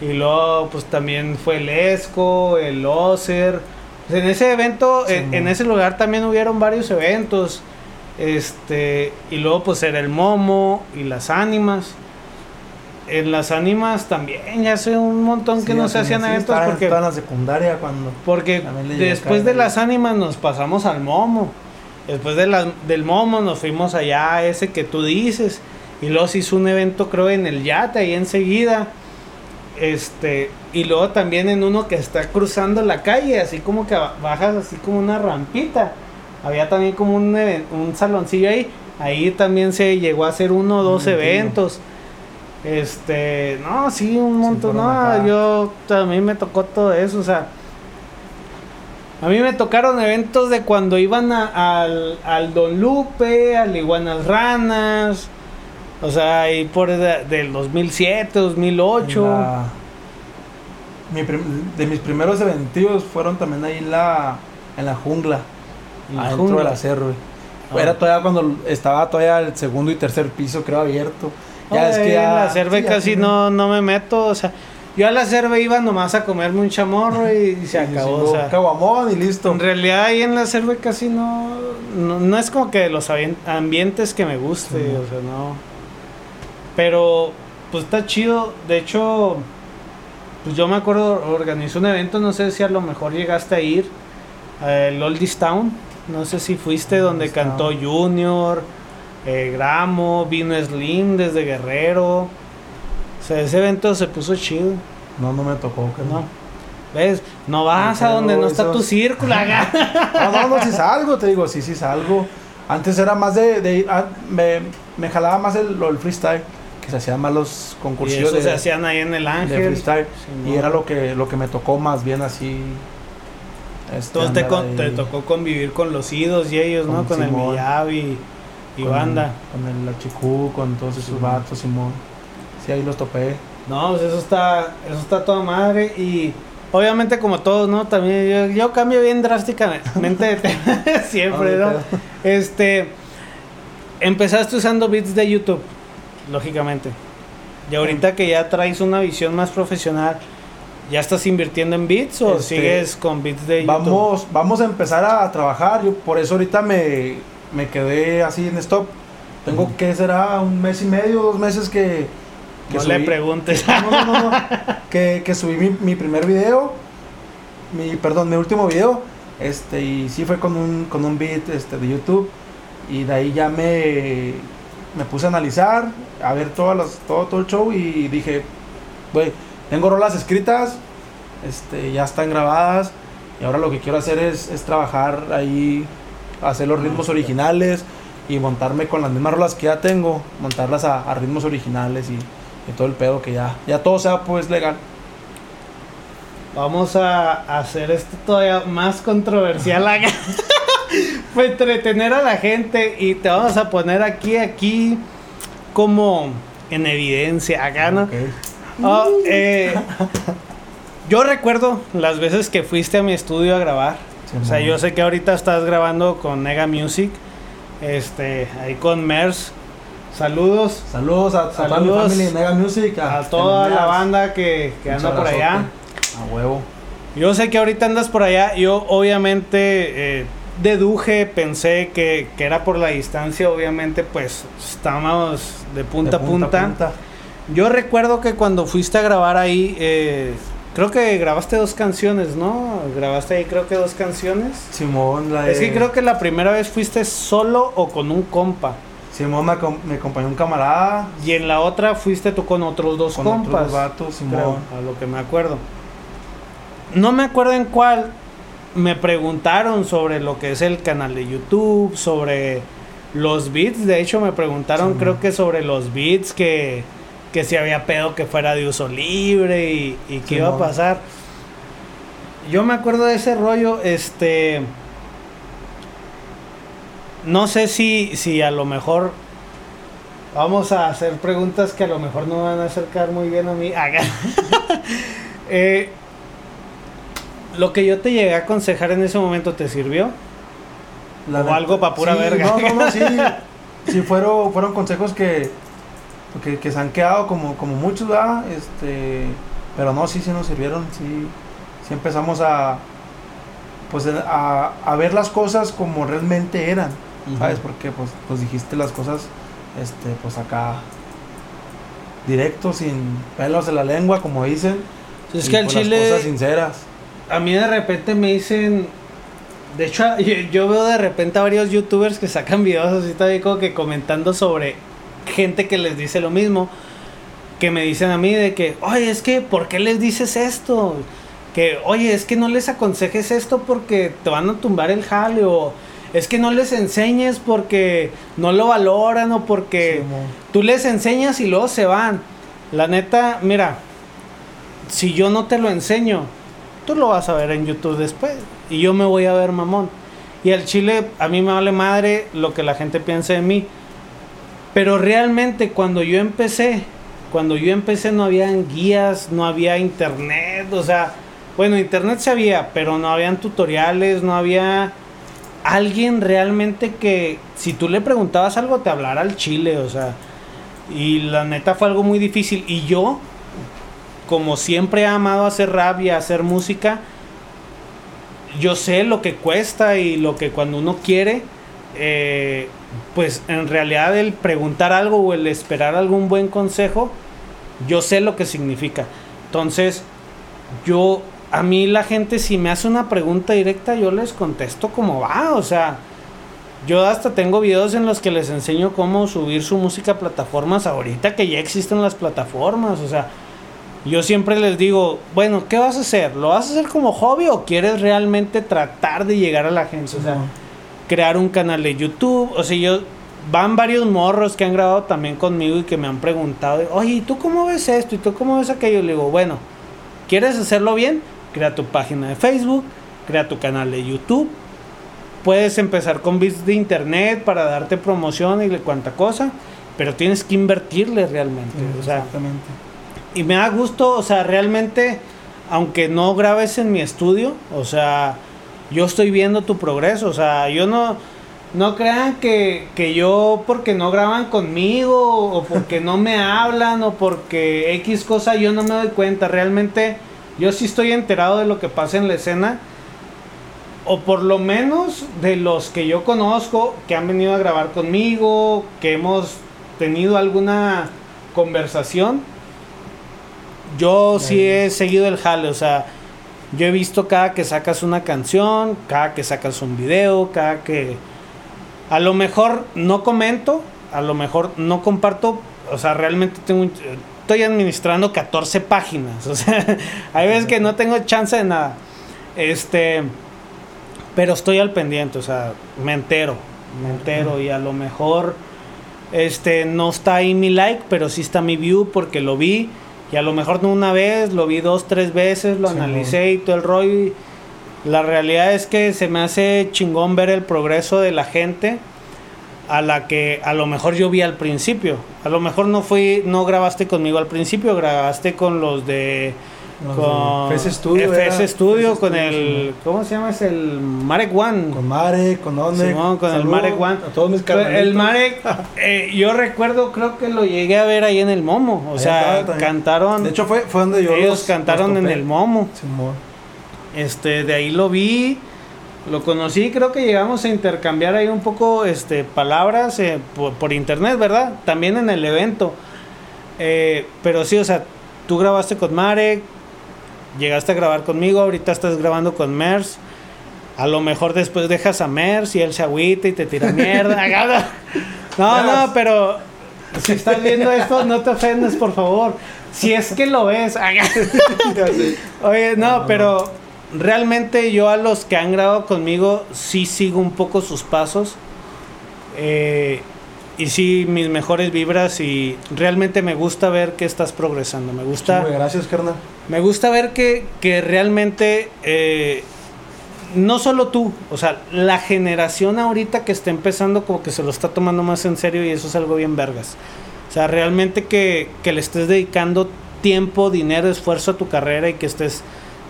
Speaker 1: y luego pues también fue el Esco, el Ocer. Pues, en ese evento,
Speaker 2: Sí,
Speaker 1: en, en ese lugar también hubieron varios eventos. Este, y luego pues era el Momo y las ánimas. En las ánimas también ya hace un montón que no se hacían eventos porque
Speaker 2: en la secundaria cuando.
Speaker 1: porque después de las ánimas nos pasamos al momo. Después de del momo nos fuimos allá a ese que tú dices. Y luego se hizo un evento, creo, en el Yate, ahí enseguida. Este, y luego también en uno que está cruzando la calle, así como que bajas así como una rampita. Había también como un, un saloncillo ahí. Ahí también se llegó a hacer uno o dos eventos. Este, no, sí, un montón. no, yo también me tocó todo eso, o sea. A mí me tocaron eventos de cuando iban al, al Don Lupe, al Iguanas Ranas, o sea, ahí por del 2007, 2008.
Speaker 2: de mis primeros eventos fueron también ahí en la, en la jungla, en la jungla. de la cerro. Ah. Era todavía cuando estaba todavía el segundo y tercer piso, creo, abierto.
Speaker 1: Ya es que ya, la cerve casi no, no me meto, o sea, yo a la cerve iba nomás a comerme un chamorro y, se acabó. o sea,
Speaker 2: caguamón y listo.
Speaker 1: En realidad ahí en la cerve casi no, no, es como que los ambientes que me guste, o sea, no. Pero pues está chido, de hecho, pues yo me acuerdo, organizó un evento, no sé si a lo mejor llegaste a ir, el Oldies Town, no sé si fuiste donde cantó Junior, eh, Gramo, vino Slim desde Guerrero. O sea, ese evento se puso chido.
Speaker 2: No, no me tocó, que no.
Speaker 1: ¿Ves? No vas a donde no está tu círculo.
Speaker 2: no, no, no, si salgo, te digo, sí, sí salgo. Antes era más de, de ir, me, me, jalaba más el, el, freestyle, que se hacían más los concursos. Y
Speaker 1: eso se hacían ahí en el Ángel. De freestyle.
Speaker 2: y era lo que, lo que me tocó más bien así.
Speaker 1: Este, Entonces te, te, tocó convivir con los idos y ellos, ¿no? Con el Miyavi y banda.
Speaker 2: con el Achicú, con todos esos vatos, Simón. Sí, ahí los topé.
Speaker 1: No, pues eso está, eso está toda madre y obviamente como todos, ¿no? También yo, cambio bien drásticamente de tema siempre, ¿no? Este, empezaste usando beats de YouTube, lógicamente. Y ahorita que ya traes una visión más profesional, ¿ya estás invirtiendo en beats o este, sigues con beats de YouTube?
Speaker 2: Vamos, vamos a empezar a trabajar, yo por eso ahorita me me quedé así en stop. Tengo que será un mes y medio, dos meses que...
Speaker 1: que no le preguntes.
Speaker 2: no, no, no, que, que, subí mi, mi, primer video, mi, perdón, mi último video, este, y sí fue con un, con un beat este, de YouTube, y de ahí ya me, me puse a analizar, a ver todas las, todo, todo el show, y dije, güey, tengo rolas escritas, este, ya están grabadas, y ahora lo que quiero hacer es, es trabajar ahí hacer los ritmos originales y montarme con las mismas rolas que ya tengo, montarlas a, ritmos originales y, todo el pedo que ya, ya todo sea pues legal.
Speaker 1: Vamos a hacer esto todavía más controversial acá. Fue entretener a la gente y te vamos a poner aquí, aquí, como en evidencia acá, ¿no? Oh, eh, yo recuerdo las veces que fuiste a mi estudio a grabar o sea, yo sé que ahorita estás grabando con Nega Music, este, ahí con Mers. Saludos.
Speaker 2: Saludos a, toda mi familia Nega Music.
Speaker 1: A, toda la banda que, anda por allá.
Speaker 2: A huevo.
Speaker 1: Yo sé que ahorita andas por allá. Yo obviamente eh, deduje, pensé que, era por la distancia. Obviamente pues estábamos de punta, a punta. Yo recuerdo que cuando fuiste a grabar ahí... Eh, Creo que grabaste dos canciones, ¿no? Grabaste ahí creo que dos canciones.
Speaker 2: Simón, la
Speaker 1: de... Es que creo que la primera vez fuiste solo o con un compa.
Speaker 2: Simón me, me acompañó un camarada.
Speaker 1: Y en la otra fuiste tú con otros dos
Speaker 2: con
Speaker 1: compas.
Speaker 2: Otros vatos, Simón.
Speaker 1: a lo que me acuerdo. No me acuerdo en cuál. Me preguntaron sobre lo que es el canal de YouTube, sobre los beats. De hecho, me preguntaron, creo que sobre los beats que que si había pedo que fuera de uso libre y, y qué iba a pasar. Yo me acuerdo de ese rollo, este... No sé si, si a lo mejor vamos a hacer preguntas que a lo mejor no van a acercar muy bien a mí. eh, lo que yo te llegué a aconsejar en ese momento te sirvió. o algo para pura verga.
Speaker 2: No, no, no, sí. sí fueron, fueron consejos que, que, se han quedado como, como muchos, ¿verdad? Este, pero no, sí, sí nos sirvieron, sí, sí empezamos a, pues, a, a ver las cosas como realmente eran, ¿sabes? Porque, pues, pues dijiste las cosas, este, pues acá, directo, sin pelos de la lengua, como dicen.
Speaker 1: Es que al pues, chile...
Speaker 2: cosas sinceras.
Speaker 1: A mí de repente me dicen... De hecho, yo, veo de repente a varios youtubers que sacan videos así también como que comentando sobre gente que les dice lo mismo, que me dicen a mí de que, oye, es que, ¿por qué les dices esto? Que, oye, es que no les aconsejes esto porque te van a tumbar el jale o es que no les enseñes porque no lo valoran o porque tú les enseñas y luego se van. La neta, mira, si yo no te lo enseño, tú lo vas a ver en YouTube después y yo me voy a ver mamón. Y al chile a mí me vale madre lo que la gente piense de mí. Pero realmente cuando yo empecé, cuando yo empecé no había guías, no había internet, o sea, bueno, internet se había, pero no habían tutoriales, no había alguien realmente que si tú le preguntabas algo te hablara al chile, o sea, y la neta fue algo muy difícil y yo como siempre he amado hacer rap y hacer música, yo sé lo que cuesta y lo que cuando uno quiere, eh, pues en realidad el preguntar algo o el esperar algún buen consejo, yo sé lo que significa. Entonces, yo, a mí la gente si me hace una pregunta directa, yo les contesto como va, o sea, yo hasta tengo videos en los que les enseño cómo subir su música a plataformas ahorita que ya existen las plataformas, o sea, yo siempre les digo, bueno, ¿qué vas a hacer? ¿Lo vas a hacer como hobby o quieres realmente tratar de llegar a la gente? O sea, crear un canal de YouTube. O sea, yo van varios morros que han grabado también conmigo y que me han preguntado, oye, ¿y tú cómo ves esto? ¿Y tú cómo ves aquello? Le digo, bueno, ¿quieres hacerlo bien? Crea tu página de Facebook, crea tu canal de YouTube. Puedes empezar con bits de internet para darte promoción y cuanta cosa, pero tienes que invertirle realmente. o sea, exactamente y me da gusto, o sea, realmente, aunque no grabes en mi estudio, o sea, yo estoy viendo tu progreso, o sea, yo no, no crean que, que yo porque no graban conmigo, o porque no me hablan, o porque X cosa, yo no me doy cuenta, realmente yo sí estoy enterado de lo que pasa en la escena, o por lo menos de los que yo conozco, que han venido a grabar conmigo, que hemos tenido alguna conversación yo sí he seguido el jale, o sea, yo he visto cada que sacas una canción, cada que sacas un video, cada que... A lo mejor no comento, a lo mejor no comparto, o sea, realmente tengo... Estoy administrando 14 páginas, o sea, hay veces que no tengo chance de nada. Este... Pero estoy al pendiente, o sea, me entero, me entero y a lo mejor... Este, no está ahí mi like, pero sí está mi view porque lo vi y a lo mejor no una vez, lo vi dos, tres veces, lo analicé y todo el rollo. la realidad es que se me hace chingón ver el progreso de la gente a la que a lo mejor yo vi al principio. A lo mejor no fui, no grabaste conmigo al principio, grabaste con los de con
Speaker 2: FS Studio,
Speaker 1: FS Studio con el ¿cómo se llama? Es el Marek One.
Speaker 2: Con Marek, con One.
Speaker 1: con el Marek One.
Speaker 2: A todos mis
Speaker 1: El Marek, eh, yo recuerdo, creo que lo llegué a ver ahí en el Momo. O sea, cantaron.
Speaker 2: De hecho, fue, fue donde yo.
Speaker 1: Ellos cantaron en el Momo. este, de ahí lo vi. Lo conocí, creo que llegamos a intercambiar ahí un poco este, palabras eh, por, internet, ¿verdad? También en el evento. Eh, pero sí, o sea, tú grabaste con Marek, llegaste a grabar conmigo, ahorita estás grabando con Mers. A lo mejor después dejas a Mers y él se agüita y te tira mierda. no, no, pero si estás viendo esto, no te ofendes, por favor. Si es que lo ves. Oye, no, pero realmente yo a los que han grabado conmigo sí sigo un poco sus pasos. Eh, y sí, mis mejores vibras y realmente me gusta ver que estás progresando. Me gusta.
Speaker 2: gracias, carnal.
Speaker 1: Me gusta ver que, que realmente eh, no solo tú, o sea, la generación ahorita que está empezando como que se lo está tomando más en serio y eso es algo bien vergas. O sea, realmente que, que le estés dedicando tiempo, dinero, esfuerzo a tu carrera y que estés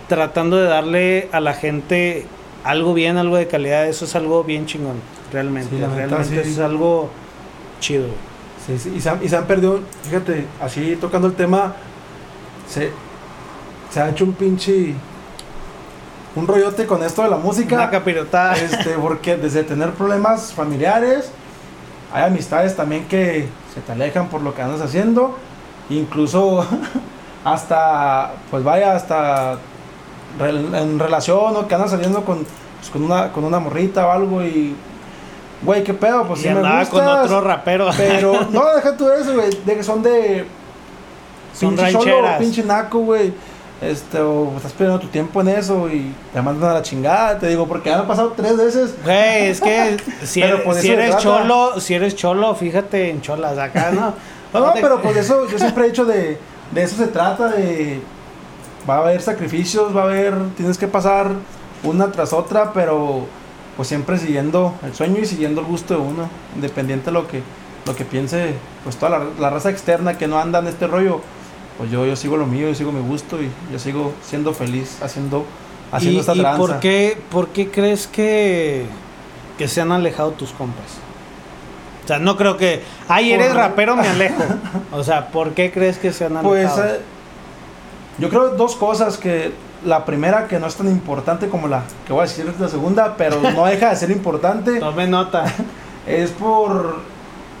Speaker 1: tratando de darle a la gente algo bien, algo de calidad, eso es algo bien chingón, realmente. realmente es algo chido.
Speaker 2: Sí, sí, y, se han, y se han perdido, fíjate, así tocando el tema, se, se ha hecho un pinche un rollote con esto de la música.
Speaker 1: Una.
Speaker 2: Este, porque desde tener problemas familiares, hay amistades también que se te alejan por lo que andas haciendo. Incluso hasta, pues vaya, hasta en relación o que andas saliendo con, pues, con, una, con una morrita o algo y güey, qué pedo, pues
Speaker 1: y
Speaker 2: sí me gustas.
Speaker 1: con otro rapero.
Speaker 2: Pero, no, deja tú eso, güey, de que son de...
Speaker 1: Son
Speaker 2: pinche
Speaker 1: rancheras.
Speaker 2: pinche naco, güey. Este, o estás perdiendo tu tiempo en eso y te mandan a la chingada, te digo, porque ya me ha pasado tres veces.
Speaker 1: Güey, es que si,
Speaker 2: Pero
Speaker 1: eres,
Speaker 2: pues
Speaker 1: si cholo, si eres cholo, fíjate en cholas acá, ¿no?
Speaker 2: No, no, pero pues eso, yo siempre he dicho de, de eso se trata, de va a haber sacrificios, va a haber, tienes que pasar una tras otra, pero pues siempre siguiendo el sueño y siguiendo el gusto de uno, independiente de lo que, lo que piense, pues toda la, la raza externa que no anda en este rollo, pues yo, yo sigo lo mío, yo sigo mi gusto y yo sigo siendo feliz haciendo, haciendo
Speaker 1: ¿Y,
Speaker 2: esta
Speaker 1: y
Speaker 2: tranza.
Speaker 1: por qué, por qué crees que, que se han alejado tus compas? O sea, no creo que. Ay, eres
Speaker 2: Por-
Speaker 1: rapero, me alejo. O sea, ¿por qué crees que se han
Speaker 2: Pues
Speaker 1: alejado?
Speaker 2: eh, yo creo dos cosas que la primera que no es tan importante como la que voy a decir la segunda, pero no deja de ser importante,
Speaker 1: Tome nota.
Speaker 2: es por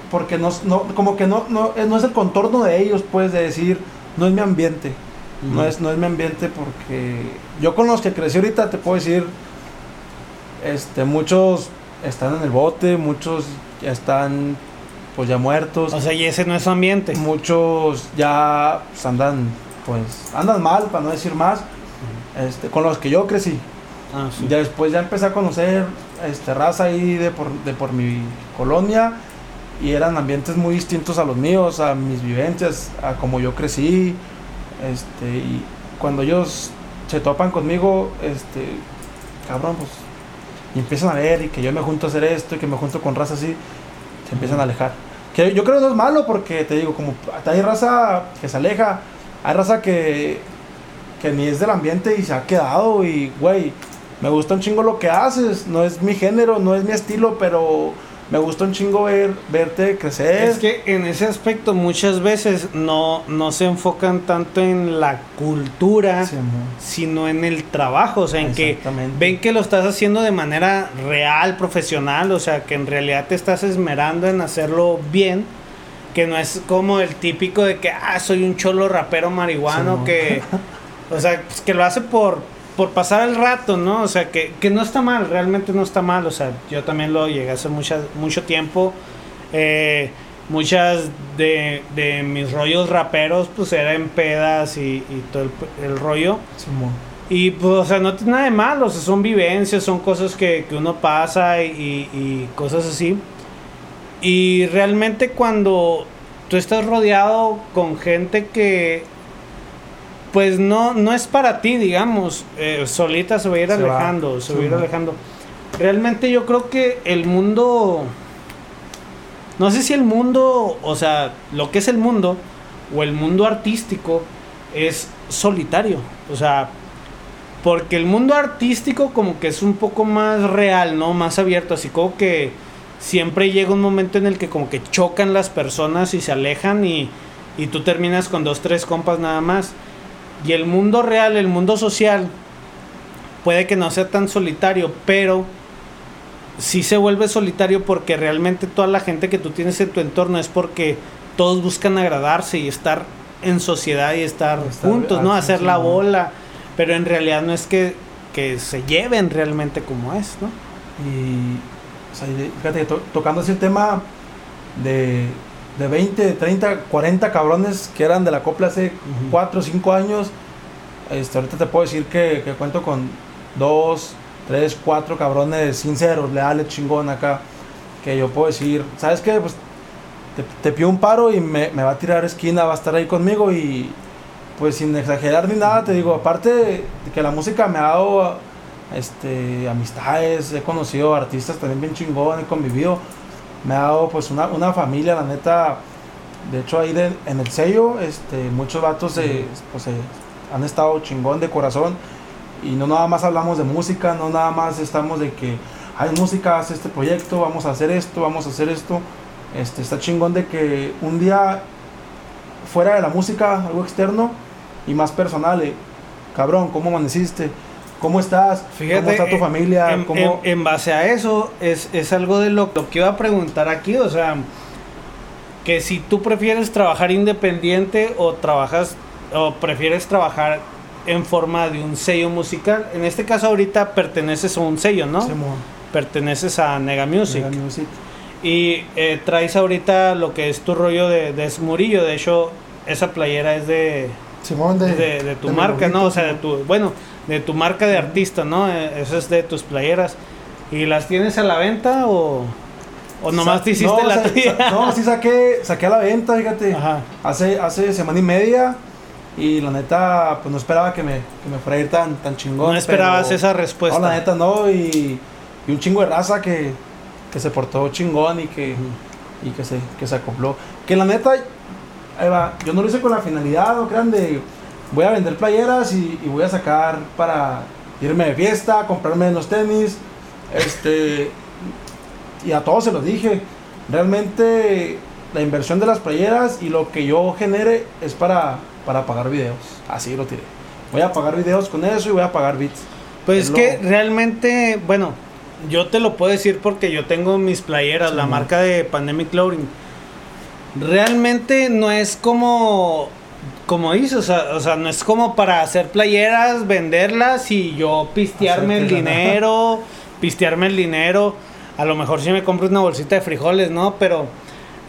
Speaker 2: porque no, no como que no, no, eh, no es el contorno de ellos, pues de decir, no es mi ambiente. No es, no es mi ambiente porque yo con los que crecí ahorita te puedo decir, este, muchos están en el bote, muchos ya están pues ya muertos.
Speaker 1: O sea, y ese no es su ambiente.
Speaker 2: Muchos ya pues, andan, pues, andan mal, para no decir más, este, con los que yo crecí.
Speaker 1: Ah, sí.
Speaker 2: Ya después ya empecé a conocer este, raza ahí de por, de por mi colonia y eran ambientes muy distintos a los míos, a mis vivencias, a como yo crecí. Este, y cuando ellos se topan conmigo, este, cabrón, pues, y empiezan a ver y que yo me junto a hacer esto y que me junto con raza así, se empiezan a alejar. Que yo creo que no es malo porque te digo, como hay raza que se aleja, hay raza que, que ni es del ambiente y se ha quedado y, güey, me gusta un chingo lo que haces, no es mi género, no es mi estilo, pero me gusta un chingo ver, verte crecer.
Speaker 1: Es que en ese aspecto muchas veces no, no se enfocan tanto en la cultura,
Speaker 2: Sí,
Speaker 1: sino en el trabajo, o sea, en que ven que lo estás haciendo de manera real, profesional, o sea, que en realidad te estás esmerando en hacerlo bien, que no es como el típico de que, ah, soy un cholo rapero marihuano,
Speaker 2: Sí,
Speaker 1: que, o sea, pues, que lo hace por, por pasar el rato, ¿no? O sea, que, que no está mal, realmente no está mal, o sea, yo también lo llegué a hacer mucho tiempo. Eh, muchas de, de mis rollos raperos pues eran pedas y, y todo el, el rollo. Y pues, o sea, no tiene nada de malo, o sea, son vivencias, son cosas que, que uno pasa y, y cosas así. Y realmente cuando tú estás rodeado con gente que, pues no, no es para ti, digamos, eh, solita se va a ir
Speaker 2: Se va.
Speaker 1: alejando, se va a ir alejando. Realmente yo creo que el mundo, no sé si el mundo, o sea, lo que es el mundo, o el mundo artístico, es solitario. O sea, porque el mundo artístico como que es un poco más real, ¿no? Más abierto, así como que siempre llega un momento en el que como que chocan las personas y se alejan y, y tú terminas con dos, tres compas nada más. Y el mundo real, el mundo social, puede que no sea tan solitario, pero sí se vuelve solitario porque realmente toda la gente que tú tienes en tu entorno es porque todos buscan agradarse y estar en sociedad y estar,
Speaker 2: Estar
Speaker 1: juntos, ¿no? Hacer la bola, pero en realidad no es que, que se lleven realmente como es, ¿no?
Speaker 2: Y, o sea, fíjate, to- tocando el tema de, de 20, 30, 40 cabrones que eran de la copla hace
Speaker 1: Ujú.
Speaker 2: 4 o 5 años, este, ahorita te puedo decir que, que cuento con 2, 3, 4 cabrones sinceros, leales, chingón acá, que yo puedo decir, ¿sabes qué? Pues te, te pido un paro y me, me va a tirar esquina, va a estar ahí conmigo y pues sin exagerar ni nada, te digo, aparte de que la música me ha dado este, amistades, he conocido artistas también bien chingón, he convivido, me ha dado pues una, una familia, la neta, de hecho ahí de- en el sello, este, muchos vatos se, pues, se han estado chingón de corazón. Y no nada más hablamos de música, no nada más estamos de que hay música, haz este proyecto, vamos a hacer esto, vamos a hacer esto, este, está chingón de que un día fuera de la música, algo externo y más personal, eh, cabrón, ¿cómo amaneciste? ¿Cómo estás? ¿Cómo está tu
Speaker 1: eh,
Speaker 2: familia?
Speaker 1: En,
Speaker 2: ¿Cómo-
Speaker 1: en- en base a eso, es, es algo de lo, lo que iba a preguntar aquí, o sea, que si tú prefieres trabajar independiente o trabajas o prefieres trabajar en forma de un sello musical. En este caso ahorita perteneces a un sello, ¿no?
Speaker 2: Simón.
Speaker 1: perteneces a Nega Music.
Speaker 2: Mega Music.
Speaker 1: Y eh, traes ahorita lo que es tu rollo de, de Esmurillo. De hecho, esa playera es de,
Speaker 2: Simón de,
Speaker 1: de, de tu marca, ¿no? O sea, de tu, bueno, de tu marca de artista, ¿no? Eh, Eso es de tus playeras. ¿Y las tienes a la venta o, o nomás
Speaker 2: Sa-
Speaker 1: te hiciste
Speaker 2: no,
Speaker 1: la tuya?
Speaker 2: no, sí saqué, saqué a la venta, fíjate.
Speaker 1: Ajá.
Speaker 2: Hace, hace semana y media. Y la neta, pues no esperaba que me, que me fuera a ir tan, tan chingón.
Speaker 1: No esperabas
Speaker 2: pero-
Speaker 1: esa respuesta.
Speaker 2: No, la neta no. Y, y un chingo de raza que, que se portó chingón y que, y que, se, que se acopló. Que la neta, ahí va, yo no lo hice con la finalidad, no crean, de voy a vender playeras y, y voy a sacar para irme de fiesta, comprarme unos tenis. Este, y a todos se los dije. Realmente la inversión de las playeras y lo que yo genere es para, para pagar videos. Así lo tiré. Voy a pagar videos con eso y voy a pagar bits.
Speaker 1: Pues
Speaker 2: Es
Speaker 1: que
Speaker 2: lo-
Speaker 1: realmente, bueno, yo te lo puedo decir porque yo tengo mis playeras, la marca de Pandemic Clothing. Realmente no es como, como dices, o sea, o sea, no es como para hacer playeras, venderlas y yo pistearme el
Speaker 2: Hacerte
Speaker 1: dinero, pistearme el dinero. A lo mejor sí me compro una bolsita de frijoles, ¿no? Pero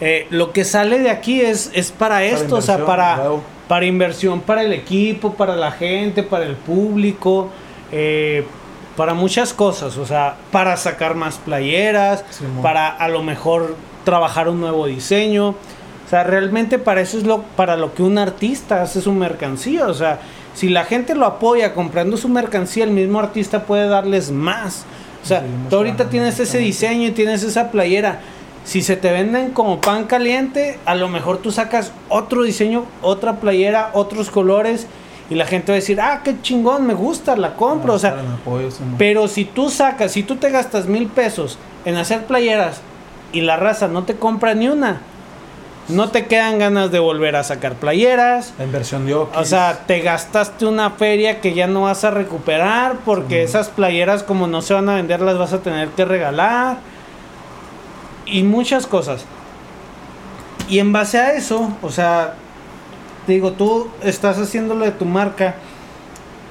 Speaker 1: eh, lo que sale de aquí es, es para esto, o sea, para, para inversión para el equipo, para la gente, para el público, eh, para muchas cosas, o sea, para sacar más playeras, para a lo mejor trabajar un nuevo diseño. O sea, realmente para eso es lo, para lo que un artista hace su mercancía. O sea, si la gente lo apoya comprando su mercancía, el mismo artista puede darles más. O sea, tú ahorita tienes ese diseño y tienes esa playera. Si se te venden como pan caliente, a lo mejor tú sacas otro diseño, otra playera, otros colores y la gente va a decir, ah, qué chingón, me gusta, la compro. O sea, pero si tú sacas, si tú te gastas mil pesos en hacer playeras y la raza no te compra ni una, no te quedan ganas de volver a sacar playeras.
Speaker 2: La inversión dio.
Speaker 1: O sea, te gastaste una feria que ya no vas a recuperar porque esas playeras como no se van a vender las vas a tener que regalar. Y muchas cosas. Y en base a eso, o sea, digo, tú estás haciéndolo de tu marca.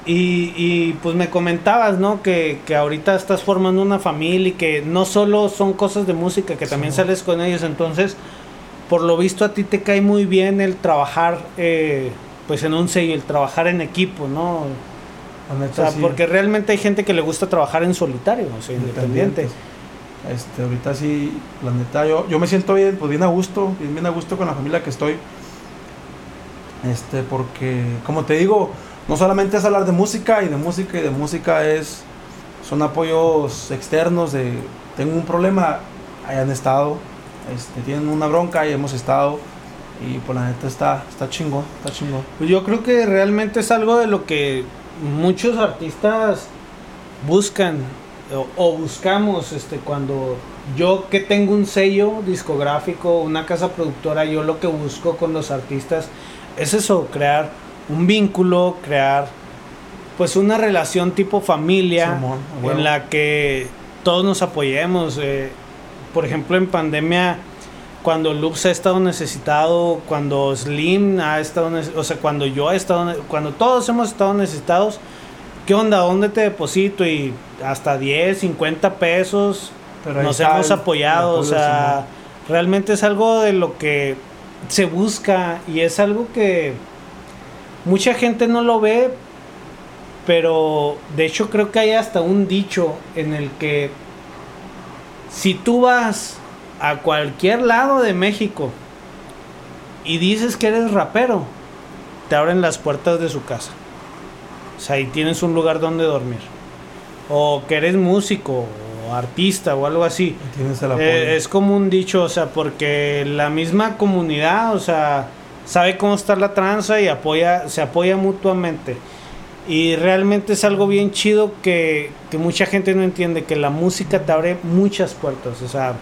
Speaker 1: Y, y, pues me comentabas, ¿no? Que, que ahorita estás formando una familia y que no solo son cosas de música, que también
Speaker 2: Sí.
Speaker 1: sales con ellos. Entonces, por lo visto a ti te cae muy bien el trabajar eh, pues en un sello, el trabajar en equipo, ¿no? O sea,
Speaker 2: sí,
Speaker 1: porque realmente hay gente que le gusta trabajar en solitario, o sea, independiente.
Speaker 2: Este, ahorita sí, la neta, yo, yo me siento bien, pues bien a gusto, bien, bien a gusto con la familia que estoy. Este, porque, como te digo, no solamente es hablar de música y de música y de música es, son apoyos externos de, tengo un problema, hayan estado, este, tienen una bronca y hemos estado. Y pues la neta está, está chingón, está chingón.
Speaker 1: Pues yo creo que realmente es algo de lo que muchos artistas buscan o, o buscamos este cuando yo que tengo un sello discográfico, una casa productora, yo lo que busco con los artistas es eso, crear un vínculo, crear pues una relación tipo familia
Speaker 2: Simón,
Speaker 1: en la que todos nos apoyemos. eh, por ejemplo, en pandemia, cuando Loops ha estado necesitado, cuando Slim ha estado, o sea, cuando yo he estado, cuando todos hemos estado necesitados, ¿qué onda? ¿Dónde te deposito? Y hasta 10, 50 pesos
Speaker 2: Pero
Speaker 1: nos hemos apoyado, o sea, realmente es algo de lo que se busca y es algo que mucha gente no lo ve, pero de hecho creo que hay hasta un dicho en el que si tú vas a cualquier lado de México y dices que eres rapero, te abren las puertas de su casa. O sea, y tienes un lugar donde dormir. O que eres músico o artista o algo así.
Speaker 2: Tienes el apoyo.
Speaker 1: Eh, es como un dicho, o sea, porque la misma comunidad, o sea, sabe cómo está la tranza y apoya, se apoya mutuamente. Y realmente es algo bien chido que, que mucha gente no entiende, que la música te abre muchas puertas. O sea,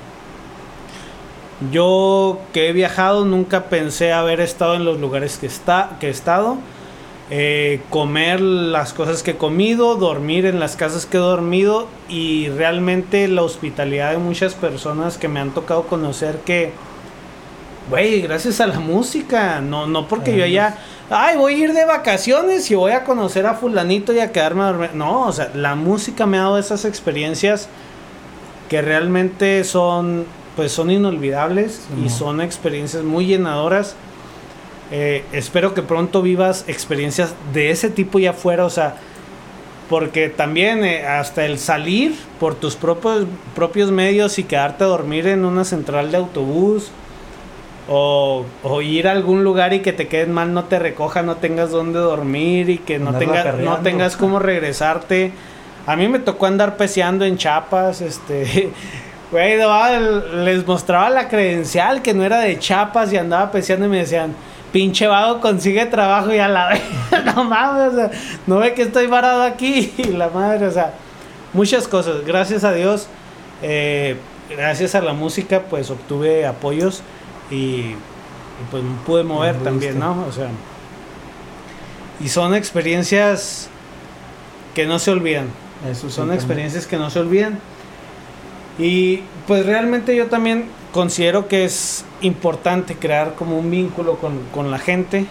Speaker 1: yo que he viajado nunca pensé haber estado en los lugares que, está, que he estado. Eh, comer las cosas que he comido, dormir en las casas que he dormido y realmente la hospitalidad de muchas personas que me han tocado conocer que, güey, gracias a la música, no, no porque yo ya, ay, voy a ir de vacaciones y voy a conocer a fulanito y a quedarme a dormir. No, o sea, la música me ha dado esas experiencias que realmente son pues son inolvidables
Speaker 2: Sí,
Speaker 1: y son experiencias muy llenadoras. Eh, espero que pronto vivas experiencias de ese tipo ya afuera, o sea, porque también eh, hasta el salir por tus propios, propios medios y quedarte a dormir en una central de autobús o, o ir a algún lugar y que te queden mal, no te recojan, no tengas dónde dormir y que no,
Speaker 2: Andarla
Speaker 1: tenga, no tengas cómo regresarte. A mí me tocó andar peseando en chapas, este... Güey, les mostraba la credencial que no era de chapas y andaba peseando y me decían, pinche vago, consigue trabajo y a la vez, no mames, o sea, no ve que estoy varado aquí y la madre, o sea, muchas cosas. Gracias a Dios, eh, gracias a la música, pues obtuve apoyos y, y, pues me pude mover también. ¿no? O sea, y son experiencias que no se olvidan.
Speaker 2: Eso sí,
Speaker 1: Son
Speaker 2: también.
Speaker 1: experiencias que no se olvidan. Y pues realmente yo también considero que es importante crear como un vínculo con, con la gente.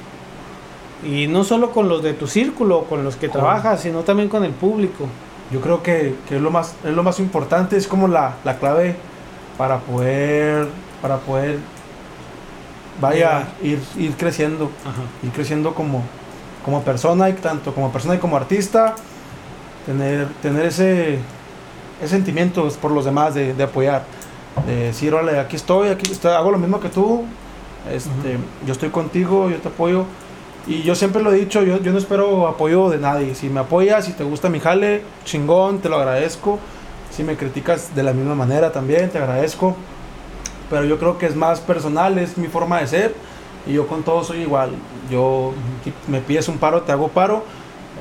Speaker 1: Y no solo con los de tu círculo, con los que trabajas, sino también con el público.
Speaker 2: Yo creo que, que es, lo más, es lo más importante, es como la, la clave para poder, para poder, vaya, ir, ir creciendo,
Speaker 1: Ajá.
Speaker 2: ir creciendo como, como persona, y tanto como persona y como artista, tener, tener ese, ese sentimiento por los demás de, de apoyar, de decir, aquí estoy, aquí estoy, hago lo mismo que tú, este, yo estoy contigo, yo te apoyo. Y yo siempre lo he dicho, yo, yo no espero apoyo de nadie. Si me apoyas, si te gusta mi jale, chingón, te lo agradezco. Si me criticas de la misma manera también, te agradezco. Pero yo creo que es más personal, es mi forma de ser. Y yo con todo soy igual. Yo, me pides un paro, te hago paro.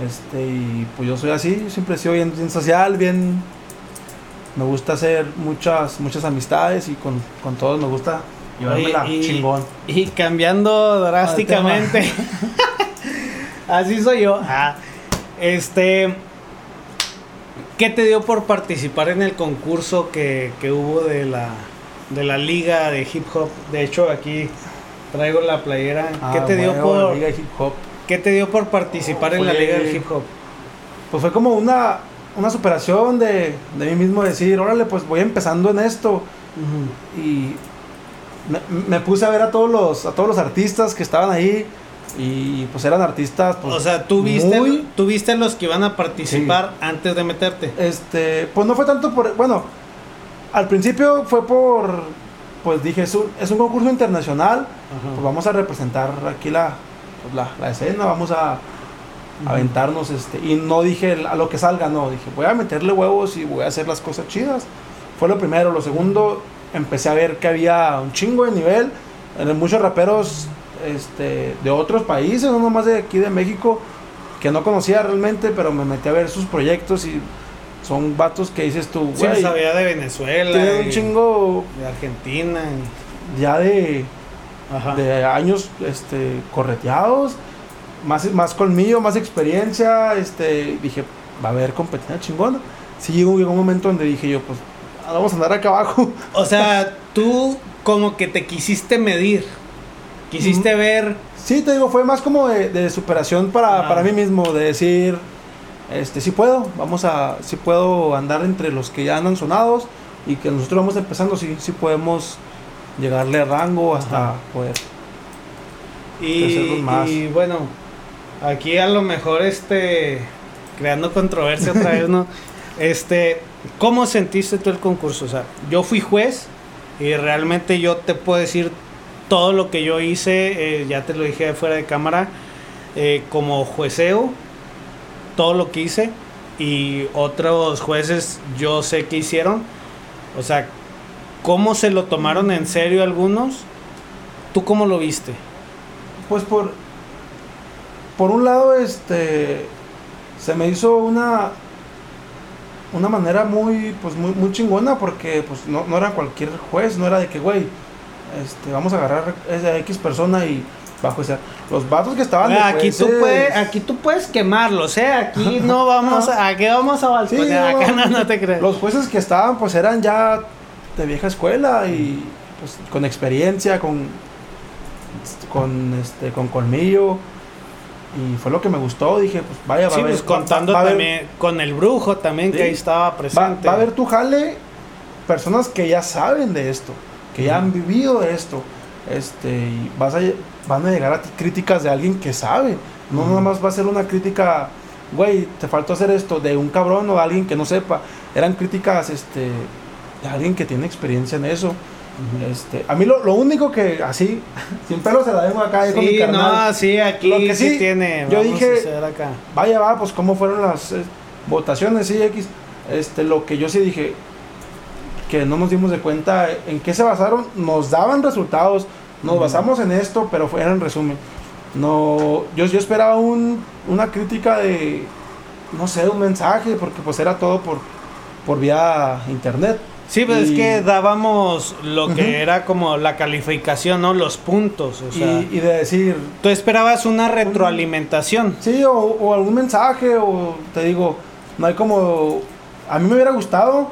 Speaker 2: Este, y pues yo soy así, siempre he sido bien, bien social, bien... Me gusta hacer muchas, muchas amistades y con, con todos me gusta llevármela
Speaker 1: Oye, y-
Speaker 2: chingón.
Speaker 1: Y cambiando drásticamente. Así soy yo. Ah, este. ¿Qué te dio por participar en el concurso que, que hubo de la, de la liga de hip hop? De hecho, aquí traigo la playera. ¿Qué
Speaker 2: Ah,
Speaker 1: te dio por
Speaker 2: Liga de hip hop.
Speaker 1: qué te dio por participar en la liga del hip hop?
Speaker 2: Pues fue como una, una superación de, de mí mismo decir, órale, pues voy empezando en esto. Y me, me puse a ver a todos los, a todos los artistas que estaban ahí. Y pues eran artistas. Pues,
Speaker 1: o sea, tú viste,
Speaker 2: muy-
Speaker 1: tú viste los que iban a participar antes de meterte.
Speaker 2: Este, pues no fue tanto por, bueno, al principio fue por, pues dije, es un, es un concurso internacional,
Speaker 1: Ajá.
Speaker 2: pues vamos a representar aquí la, pues, la, la escena, vamos a aventarnos, este, y no dije a lo que salga, no, dije, voy a meterle huevos y voy a hacer las cosas chidas. Fue lo primero, lo segundo, empecé a ver que había un chingo de nivel, en muchos raperos este, de otros países, no nomás de aquí de México, que no conocía realmente, pero me metí a ver sus proyectos y son vatos que dices tú,
Speaker 1: Sí,
Speaker 2: güey,
Speaker 1: sabía de Venezuela.
Speaker 2: tienen un chingo
Speaker 1: De Argentina. y-
Speaker 2: ya de,
Speaker 1: Ajá.
Speaker 2: de años este, correteados, más, más colmillo, más experiencia, este, dije, va a haber competencia chingona. Sí llegó, un momento donde dije yo, pues, vamos a andar acá abajo.
Speaker 1: O sea, tú como que te quisiste medir. Quisiste ver.
Speaker 2: Sí, te digo, fue más como de, de superación para,
Speaker 1: Ah.
Speaker 2: para mí mismo, de decir, este, sí puedo, vamos a, sí puedo andar entre los que ya andan sonados y que nosotros vamos empezando, sí, sí podemos llegarle a rango hasta
Speaker 1: Ajá.
Speaker 2: poder.
Speaker 1: Y,
Speaker 2: más.
Speaker 1: y bueno, aquí a lo mejor este. Creando controversia otra vez, ¿no? Este. ¿Cómo sentiste tú el concurso? O sea, yo fui juez y realmente yo te puedo decir todo lo que yo hice, eh, ya te lo dije fuera de cámara, eh, como jueceo, todo lo que hice y otros jueces yo sé que hicieron. O sea, ¿cómo se lo tomaron en serio algunos? ¿Tú cómo lo viste?
Speaker 2: Pues por, por un lado, este, se me hizo una, una manera muy, pues muy, muy chingona porque, pues no, no era cualquier juez, no era de que, güey, este, vamos a agarrar esa X persona y bajo esa, los vatos que estaban
Speaker 1: Oye, aquí, tú puedes, aquí tú puedes quemarlos, ¿eh? Aquí no vamos a... Aquí vamos a balconear. Acá no, no te crees.
Speaker 2: Los jueces que estaban, pues eran ya de vieja escuela y pues con experiencia, con, con, este, con colmillo. Y fue lo que me gustó. Dije, pues vaya, va a haber.
Speaker 1: pues contando
Speaker 2: va- va a
Speaker 1: con el brujo también
Speaker 2: Sí.
Speaker 1: que ahí estaba presente.
Speaker 2: va a haber tu jale personas que ya saben de esto, que ya han vivido esto. Este, y vas a, van a llegar a ti críticas de alguien que sabe. No
Speaker 1: Ujú.
Speaker 2: nada más va a ser una crítica, güey, te faltó hacer esto, de un cabrón o de alguien que no sepa. Eran críticas este, de alguien que tiene experiencia en eso. Este, a mí lo, lo único que así, sin pelos se la dejo acá con mi
Speaker 1: Sí,
Speaker 2: carnal.
Speaker 1: no, sí, aquí
Speaker 2: Lo que
Speaker 1: sí,
Speaker 2: sí,
Speaker 1: tiene.
Speaker 2: yo dije-
Speaker 1: acá.
Speaker 2: Vaya, va, pues cómo fueron las eh, votaciones, sí, X. Este, lo que yo sí dije, que no nos dimos de cuenta en qué se basaron, nos daban resultados, nos basamos en esto, pero fue en resumen. No, yo, yo esperaba un, una crítica de, no sé, un mensaje, porque pues era todo por, por vía internet.
Speaker 1: Sí, pues es que dábamos lo que era como la calificación, ¿no? Los puntos. O sea,
Speaker 2: y, y de decir,
Speaker 1: tú esperabas una retroalimentación.
Speaker 2: Sí, o, o algún mensaje, o te digo, no hay como. A mí me hubiera gustado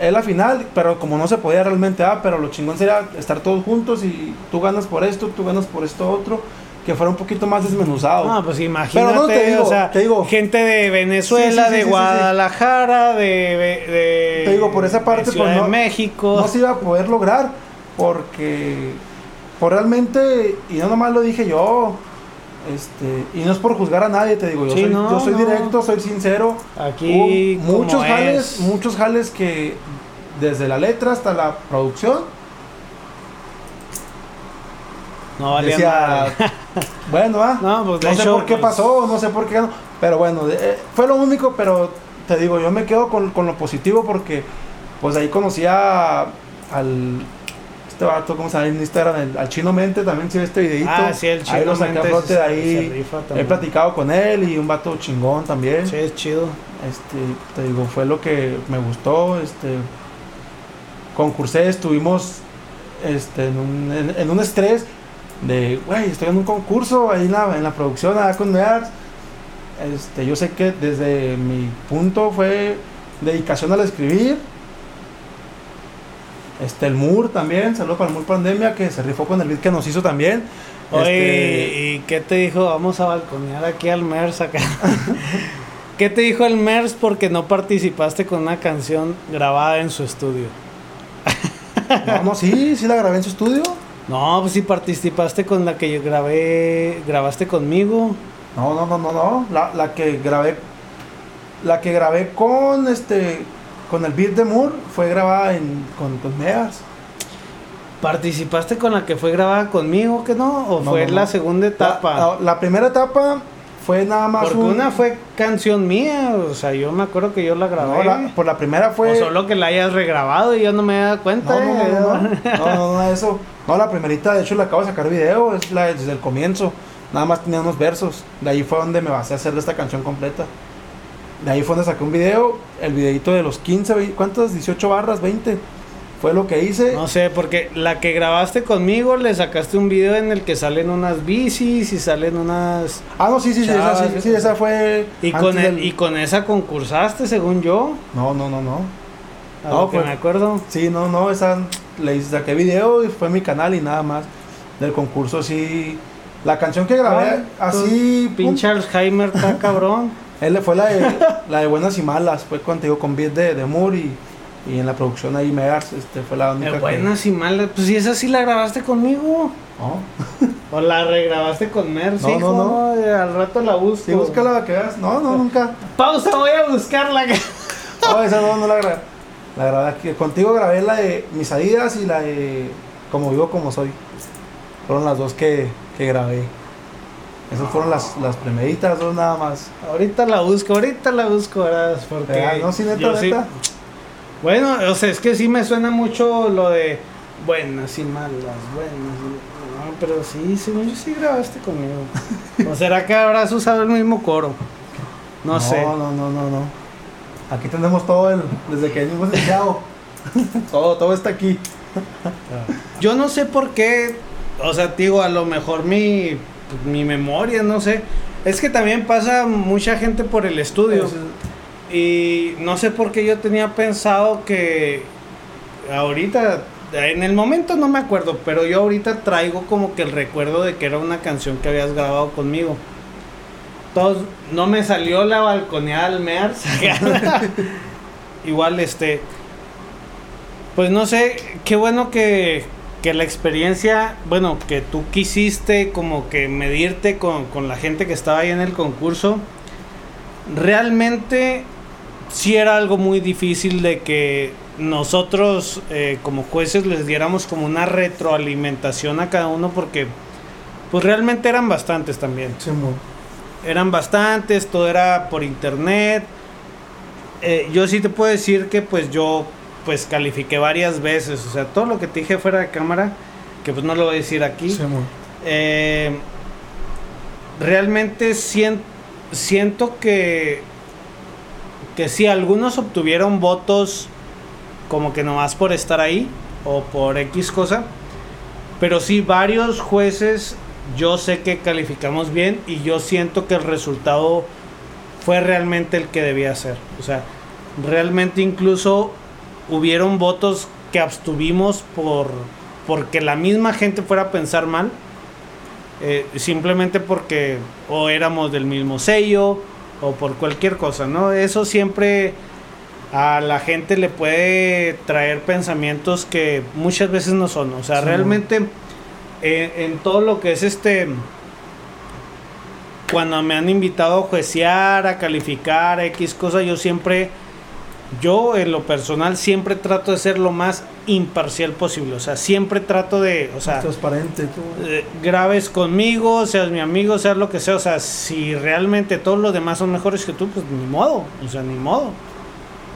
Speaker 2: es la final, pero como no se podía realmente, ah, pero lo chingón sería estar todos juntos y tú ganas por esto, tú ganas por esto otro, que fuera un poquito más desmenuzado.
Speaker 1: No, pues imagínate,
Speaker 2: Pero no, te digo,
Speaker 1: o sea,
Speaker 2: te digo.
Speaker 1: gente de Venezuela,
Speaker 2: Sí, sí, sí,
Speaker 1: de. Guadalajara, de, de,
Speaker 2: Te digo, por esa parte,
Speaker 1: de
Speaker 2: pues, no-
Speaker 1: México.
Speaker 2: no se iba a poder lograr porque por realmente y no nomás lo dije yo este y no es por juzgar a nadie te digo yo
Speaker 1: Sí,
Speaker 2: soy,
Speaker 1: no,
Speaker 2: yo soy
Speaker 1: no.
Speaker 2: directo soy sincero
Speaker 1: Aquí
Speaker 2: Hubo muchos jales
Speaker 1: es.
Speaker 2: muchos jales que desde la letra hasta la producción
Speaker 1: no valía
Speaker 2: decía bueno ah
Speaker 1: No, pues
Speaker 2: no sé
Speaker 1: hecho,
Speaker 2: por qué
Speaker 1: pues,
Speaker 2: pasó no sé por qué ganó pero bueno eh, fue lo único pero te digo yo me quedo con, con lo positivo porque pues ahí conocí a- al este vato cómo se llama en Instagram el- al chino mente también se ve este videito.
Speaker 1: Ah, sí, el
Speaker 2: ahí lo
Speaker 1: Chino
Speaker 2: saqué a
Speaker 1: Mentes
Speaker 2: flote de ahí. he platicado con él y un vato chingón también.
Speaker 1: Sí, es chido.
Speaker 2: este, te digo, fue lo que me gustó, este, concursé, estuvimos, este, en un, en, en un estrés de, güey, estoy en un concurso ahí en la, en la producción, allá con Nerds, este, yo sé que desde mi punto fue dedicación al escribir, este, el Mur también, saludos para el Mur Pandemia, que se rifó con el beat que nos hizo también,
Speaker 1: Oye,
Speaker 2: Este,
Speaker 1: ¿y qué te dijo? Vamos a balconear aquí al MERS acá. ¿Qué te dijo el MERS porque no participaste con una canción grabada en su estudio?
Speaker 2: no, no, sí, sí la grabé en su estudio,
Speaker 1: No, pues sí participaste con la que yo grabé, grabaste conmigo.
Speaker 2: No, no, no, no, no. La, la que grabé. La que grabé con este. Con el beat de Moore fue grabada en, con, con Mears.
Speaker 1: ¿Participaste con la que fue grabada conmigo, que no? ¿O
Speaker 2: No,
Speaker 1: fue
Speaker 2: no,
Speaker 1: la
Speaker 2: no.
Speaker 1: segunda etapa?
Speaker 2: La, la- primera etapa fue nada más
Speaker 1: Porque
Speaker 2: un-
Speaker 1: una fue canción mía, o sea, yo me acuerdo que yo la grabé.
Speaker 2: la- por la primera fue.
Speaker 1: O solo que la hayas regrabado y yo no me he dado cuenta.
Speaker 2: no, no, no,
Speaker 1: eh.
Speaker 2: no, no, no, eso. No, la primerita, de hecho, la acabo de sacar video, es la desde el comienzo. Nada más tenía unos versos. De ahí fue donde me basé a hacer esta canción completa. De ahí fue donde saqué un video, el videito de los 15, 20, ¿cuántas? 18 barras, 20. Fue lo que hice.
Speaker 1: No sé, porque la que grabaste conmigo le sacaste un video en el que salen unas bicis y salen unas...
Speaker 2: Ah, no, sí, sí, sí, esa, sí, sí, esa fue.
Speaker 1: Y con, el-
Speaker 2: del-
Speaker 1: y con esa concursaste, según yo.
Speaker 2: No, no, no, no.
Speaker 1: A
Speaker 2: No,
Speaker 1: lo que
Speaker 2: pues-
Speaker 1: me acuerdo.
Speaker 2: Sí, no, no, esa le hice- saqué video y fue mi canal y nada más. Del concurso sí. La canción que grabé así.
Speaker 1: Pinche Alzheimer está cabrón.
Speaker 2: él fue la de, la de Buenas y Malas. Fue contigo con beat de, de Moore y, y en la producción ahí Mears. Este, fue la única que-
Speaker 1: buenas y malas. Pues si esa sí la grabaste conmigo.
Speaker 2: No,
Speaker 1: O la regrabaste con Mercy.
Speaker 2: No, no, no.
Speaker 1: Al rato la busco.
Speaker 2: sí, búscala que veas. No, no, nunca.
Speaker 1: Pausa, voy a buscarla.
Speaker 2: No, esa no, no la grabé. La grabé aquí. Contigo grabé la de Mis Adidas y la de Como Vivo Como Soy. Fueron las dos que, que grabé. Esas fueron las, las primeritas, dos nada más.
Speaker 1: ahorita la busco, ahorita la busco, ¿verdad? Porque
Speaker 2: ¿Verdad? No, sí, neta,
Speaker 1: sí-. Bueno, o sea, es que sí me suena mucho lo de buenas y malas, buenas y... No, pero sí, según yo sí grabaste conmigo. ¿O será que habrás usado el mismo coro? No, sé.
Speaker 2: No, no, no, no, no. Aquí tenemos todo el. Desde que venimos Chavo. todo, todo está aquí.
Speaker 1: Yo no sé por qué, o sea, digo, a lo mejor mi, mi memoria, no sé. Es que también pasa mucha gente por el estudio. Y no sé por qué yo tenía pensado que ahorita, en el momento no me acuerdo, pero yo ahorita traigo como que el recuerdo de que era una canción que habías grabado conmigo. Todos, no me salió la balconeada al Mears. Igual este, Pues no sé, qué bueno que, que la experiencia, bueno, que tú quisiste como que medirte con, con la gente que estaba ahí en el concurso. Realmente sí era algo muy difícil de que nosotros eh, como jueces les diéramos como una retroalimentación a cada uno porque pues realmente eran bastantes también.
Speaker 2: Sí.
Speaker 1: Eran bastantes, todo era por internet. Eh, yo sí te puedo decir que pues yo pues califiqué varias veces, o sea, todo lo que te dije fuera de cámara, que pues no lo voy a decir aquí.
Speaker 2: Sí.
Speaker 1: Eh, realmente sien- siento que que sí, algunos obtuvieron votos como que nomás por estar ahí o por X cosa, pero sí varios jueces yo sé que calificamos bien y yo siento que el resultado fue realmente el que debía ser. O sea, realmente incluso hubieron votos que abstuvimos por porque la misma gente fuera a pensar mal eh, simplemente porque o éramos del mismo sello o por cualquier cosa, ¿no? Eso siempre a la gente le puede traer pensamientos que muchas veces no son, o sea,
Speaker 2: Sí.
Speaker 1: realmente eh, en todo lo que es este cuando me han invitado a juecear, a calificar, a X cosas, yo siempre yo en lo personal siempre trato de ser lo más imparcial posible, o sea, siempre trato de, o sea,
Speaker 2: Transparente, tú.
Speaker 1: eh, grabes conmigo, seas mi amigo, seas lo que sea. O sea, si realmente todos los demás son mejores que tú, pues ni modo. O sea, ni modo.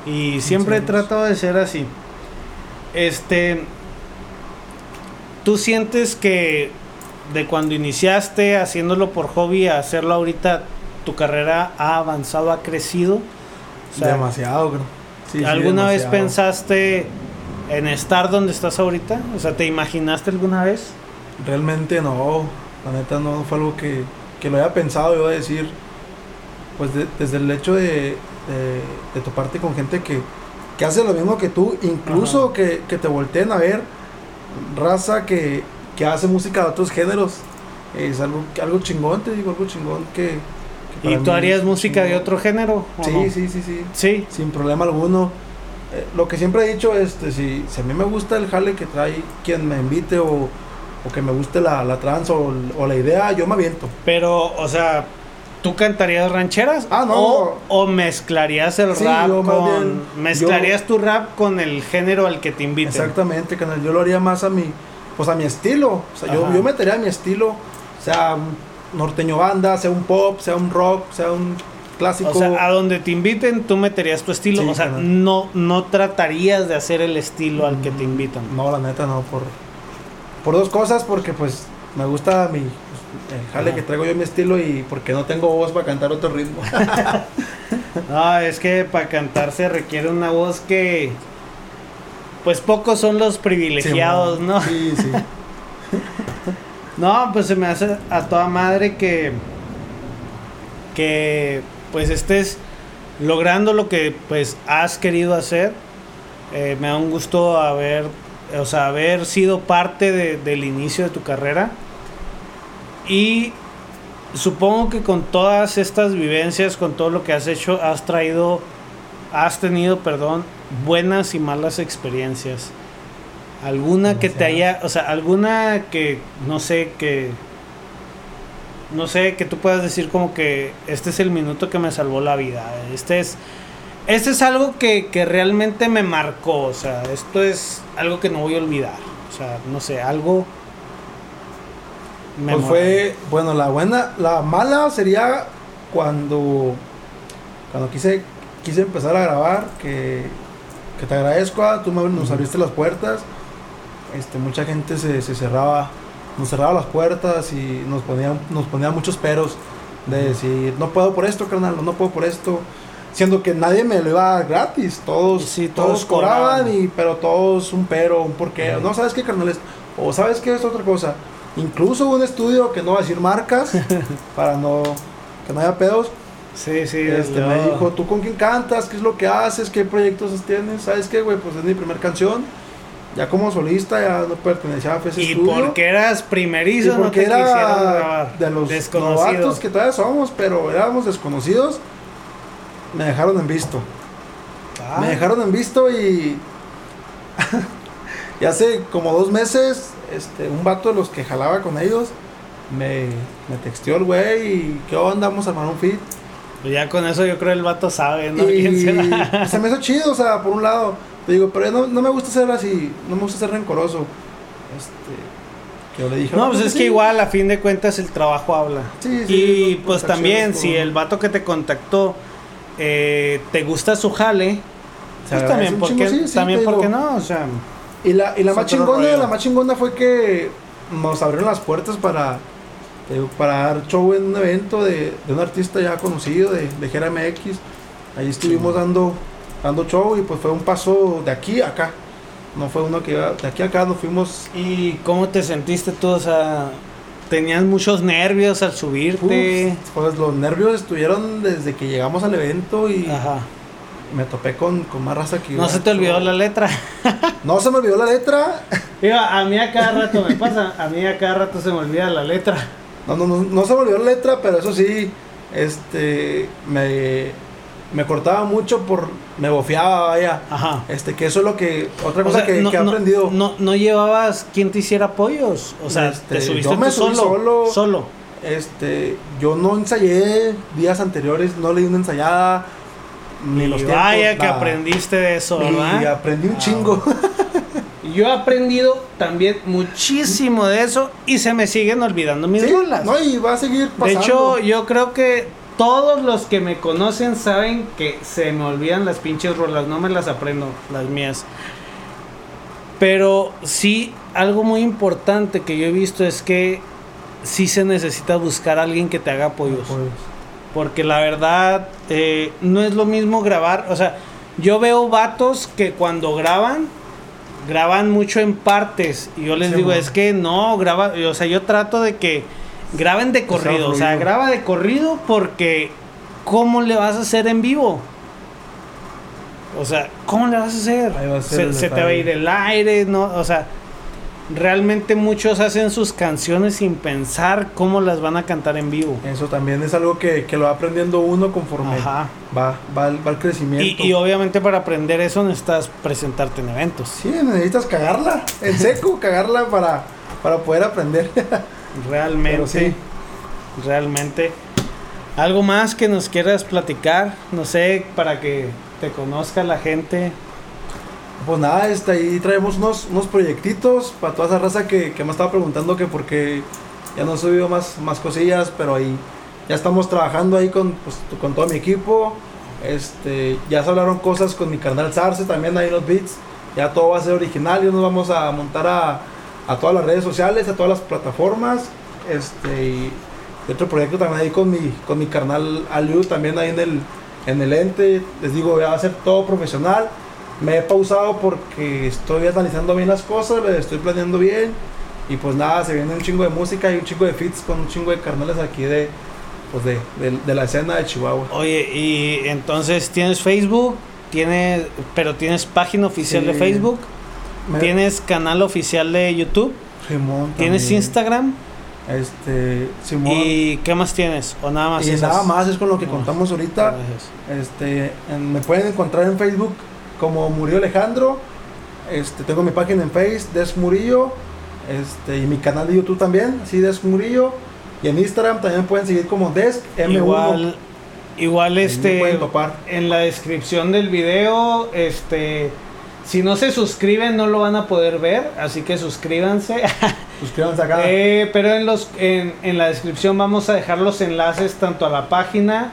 Speaker 1: Y siempre he tratado de ser así. Este. ¿Tú sientes que de cuando iniciaste haciéndolo por hobby a hacerlo ahorita, tu carrera ha avanzado, ha crecido? O sea,
Speaker 2: demasiado, creo. Sí, sí,
Speaker 1: ¿Alguna vez pensaste en estar donde estás ahorita? O sea, ¿te imaginaste alguna vez?
Speaker 2: Realmente no, la neta no fue algo que, que lo haya pensado, yo a decir, pues de- desde el hecho de, de, de toparte con gente que, que hace lo mismo que tú, incluso que, que te volteen a ver, raza que, que hace música de otros géneros, es algo, algo chingón, te digo, algo chingón que...
Speaker 1: ¿Y tú harías música de otro género? o
Speaker 2: Sí,
Speaker 1: no?
Speaker 2: sí, sí, sí,
Speaker 1: Sí.
Speaker 2: sin problema alguno. Eh, lo que siempre he dicho, este, si, si a mí me gusta el jale que trae quien me invite o, o que me guste la, la trans o, o la idea, yo me aviento.
Speaker 1: Pero, o sea, ¿tú cantarías rancheras?
Speaker 2: Ah, no.
Speaker 1: O, o mezclarías el
Speaker 2: Sí,
Speaker 1: rap
Speaker 2: yo
Speaker 1: con.
Speaker 2: bien-
Speaker 1: mezclarías tu rap con el género al que te inviten.
Speaker 2: Exactamente, canal. Yo lo haría más a mi, pues a mi estilo. O sea, yo,
Speaker 1: Ajá.
Speaker 2: yo metería a mi estilo, sea un norteño banda, sea un pop, sea un rock, sea un clásico.
Speaker 1: O sea, a donde te inviten, tú meterías tu estilo.
Speaker 2: Sí,
Speaker 1: o sea, no, no tratarías de hacer el estilo al que te invitan.
Speaker 2: No, la neta no, por, por dos cosas, porque pues me gusta mi el jale
Speaker 1: Ajá.
Speaker 2: que traigo yo mi estilo y porque no tengo voz para cantar otro ritmo.
Speaker 1: No, es que para cantar se requiere una voz que. Pues pocos son los privilegiados, ¿no?
Speaker 2: Sí, sí.
Speaker 1: No, pues se me hace a toda madre que. Que pues estés logrando lo que pues has querido hacer. Eh, me da un gusto haber. O sea, haber sido parte de- del inicio de tu carrera. Y supongo que con todas estas vivencias, con todo lo que has hecho, has traído. Has tenido, perdón, buenas y malas experiencias. Alguna que te haya, o sea, alguna que, no sé, que, no sé, que tú puedas decir como que este es el minuto que me salvó la vida. Este es, este es algo que, que realmente me marcó, o sea, esto es algo que no voy a olvidar. O sea, no sé, algo...
Speaker 2: Pues fue, bueno, la buena, la mala sería cuando, cuando quise, quise empezar a grabar, que, que te agradezco, ah, tú me- nos abriste las puertas, este, mucha gente se, se cerraba, nos cerraba las puertas y nos ponía, nos ponía muchos peros de decir, no puedo por esto, carnal, no puedo por esto, siendo que nadie me lo iba a dar gratis, todos,
Speaker 1: Sí,
Speaker 2: todos,
Speaker 1: todos
Speaker 2: cobraban, y, pero todos un pero, un porqué, no, ¿sabes qué, carnal? Es- o ¿sabes qué es otra cosa? Incluso un estudio que no va a decir marcas para no que no haya pedos.
Speaker 1: Sí, sí,
Speaker 2: Este, me dijo, ¿tú con quién cantas? ¿Qué es lo que haces? ¿Qué proyectos tienes? ¿Sabes qué, güey? Pues es mi primera canción. Ya como solista, ya no pertenecía a ese
Speaker 1: Y porque eras
Speaker 2: Y
Speaker 1: primerizo, no
Speaker 2: porque
Speaker 1: te quisieron
Speaker 2: era de los novatos que todavía somos, pero éramos desconocidos. Me dejaron en visto.
Speaker 1: Ah,
Speaker 2: Me dejaron en visto y y hace como dos meses, este, un vato de los que jalaba con ellos me, me texteó el güey y ¿qué onda? Vamos a armar un fit.
Speaker 1: Pues ya con eso yo creo el vato sabe, ¿no?
Speaker 2: Y se me hizo chido, o sea, por un lado, te digo, pero no, no me gusta ser así, no me gusta ser rencoroso. Este, yo le dije,
Speaker 1: No, pues es
Speaker 2: sí.
Speaker 1: que igual a fin de cuentas el trabajo habla.
Speaker 2: Sí, sí,
Speaker 1: y pues también si el vato que te contactó eh, te gusta su jale, pues también,
Speaker 2: un
Speaker 1: ¿por
Speaker 2: chingo,
Speaker 1: qué,
Speaker 2: sí, sí,
Speaker 1: también
Speaker 2: te
Speaker 1: ¿por qué
Speaker 2: digo.
Speaker 1: no? O sea,
Speaker 2: Y la, y la
Speaker 1: Es
Speaker 2: más chingona, la más chingona fue que nos abrieron las puertas para, digo, para dar show en un evento de, de un artista ya conocido, de, de Jera MX. Ahí estuvimos dando, dando show y pues fue un paso de aquí a acá. No fue uno que iba de aquí a acá, nos fuimos.
Speaker 1: ¿y cómo te sentiste tú? O sea, tenías muchos nervios al subirte.
Speaker 2: uf, pues los nervios estuvieron desde que llegamos al evento y
Speaker 1: Ajá.
Speaker 2: me topé con, con más raza que
Speaker 1: No se te olvidó la letra.
Speaker 2: No se me olvidó la letra.
Speaker 1: Iba, a mí a cada rato me pasa, a mí a cada rato se me olvida la letra.
Speaker 2: No, no, no, no se me olvidó la letra, pero eso sí, este, me, me cortaba mucho por, me bofeaba, vaya.
Speaker 1: Ajá.
Speaker 2: Este, que eso es lo que, otra
Speaker 1: O
Speaker 2: cosa
Speaker 1: sea,
Speaker 2: que,
Speaker 1: no,
Speaker 2: que he aprendido.
Speaker 1: No, no llevabas quien te hiciera apoyos. O sea,
Speaker 2: Este,
Speaker 1: te subiste
Speaker 2: yo me
Speaker 1: tú
Speaker 2: subí
Speaker 1: solo.
Speaker 2: solo.
Speaker 1: Solo.
Speaker 2: Este, yo no ensayé días anteriores, no leí una ensayada, ni
Speaker 1: Y
Speaker 2: los
Speaker 1: vaya
Speaker 2: tiempos,
Speaker 1: que
Speaker 2: nada.
Speaker 1: aprendiste de eso,
Speaker 2: Y
Speaker 1: ¿verdad?
Speaker 2: aprendí un
Speaker 1: Ah,
Speaker 2: chingo.
Speaker 1: Yo he aprendido también muchísimo de eso y se me siguen olvidando mis
Speaker 2: Sí,
Speaker 1: rolas.
Speaker 2: no, y va a seguir pasando.
Speaker 1: de hecho, yo creo que todos los que me conocen saben que se me olvidan las pinches rolas, no me las aprendo, las mías. Pero sí, algo muy importante que yo he visto es que sí se necesita buscar a alguien que te haga apoyos. Porque la verdad, eh, no es lo mismo grabar. O sea, yo veo vatos que cuando graban, graban mucho en partes. Y yo les
Speaker 2: Sí,
Speaker 1: digo, es que no, graba. O sea, yo trato de que graben de corrido. O sea, graba de corrido porque ¿cómo le vas a hacer en vivo? O sea, ¿cómo le vas a hacer?
Speaker 2: Va a
Speaker 1: Se, se te va a ir el aire, ¿no? O sea, realmente muchos hacen sus canciones sin pensar cómo las van a cantar en vivo.
Speaker 2: Eso también es algo que, que lo va aprendiendo uno conforme
Speaker 1: Ajá.
Speaker 2: va, va, va el crecimiento.
Speaker 1: Y, y obviamente para aprender eso necesitas presentarte en eventos.
Speaker 2: Sí, necesitas cagarla, en seco, cagarla para, para poder aprender.
Speaker 1: Realmente.
Speaker 2: Sí.
Speaker 1: Realmente. ¿Algo más que nos quieras platicar? No sé, para que te conozca la gente.
Speaker 2: Pues nada, este, ahí traemos unos, unos proyectitos para toda esa raza que, que me estaba preguntando que por qué ya no he subido más, más cosillas, pero ahí ya estamos trabajando ahí con, pues, con todo mi equipo. Este, ya se hablaron cosas con mi carnal Sarce también ahí en los beats. Ya todo va a ser original y nos vamos a montar a, a todas las redes sociales, a todas las plataformas. Este, y otro proyecto también ahí con mi, con mi carnal Aliu también ahí en el, en el ente. Les digo, ya va a ser todo profesional. Me he pausado porque estoy analizando bien las cosas, le estoy planeando bien. Y pues nada, se viene un chingo de música y un chingo de fits con un chingo de carnales aquí de, pues de, de- de la escena de Chihuahua.
Speaker 1: Oye, y entonces tienes Facebook, tienes, pero tienes página oficial de
Speaker 2: Sí.
Speaker 1: Facebook,
Speaker 2: Me-
Speaker 1: tienes canal oficial de YouTube,
Speaker 2: Simón
Speaker 1: tienes. Instagram
Speaker 2: Este, Simón.
Speaker 1: y ¿qué más tienes? O nada más.
Speaker 2: Y
Speaker 1: esas?
Speaker 2: nada más es con lo que
Speaker 1: No.
Speaker 2: contamos ahorita.
Speaker 1: Gracias.
Speaker 2: Este, en- me pueden encontrar en Facebook como Murillo Alejandro. Este, tengo mi página en Face, Des Murillo. Este, y mi canal de YouTube también, así Des Murillo. Y en Instagram también pueden seguir como Desk M1.
Speaker 1: Igual, igual este,
Speaker 2: pueden topar.
Speaker 1: en la descripción del video, este, si no se suscriben no lo van a poder ver, así que suscríbanse.
Speaker 2: Suscríbanse acá.
Speaker 1: Eh, pero en, los, en, en la descripción vamos a dejar los enlaces tanto a la página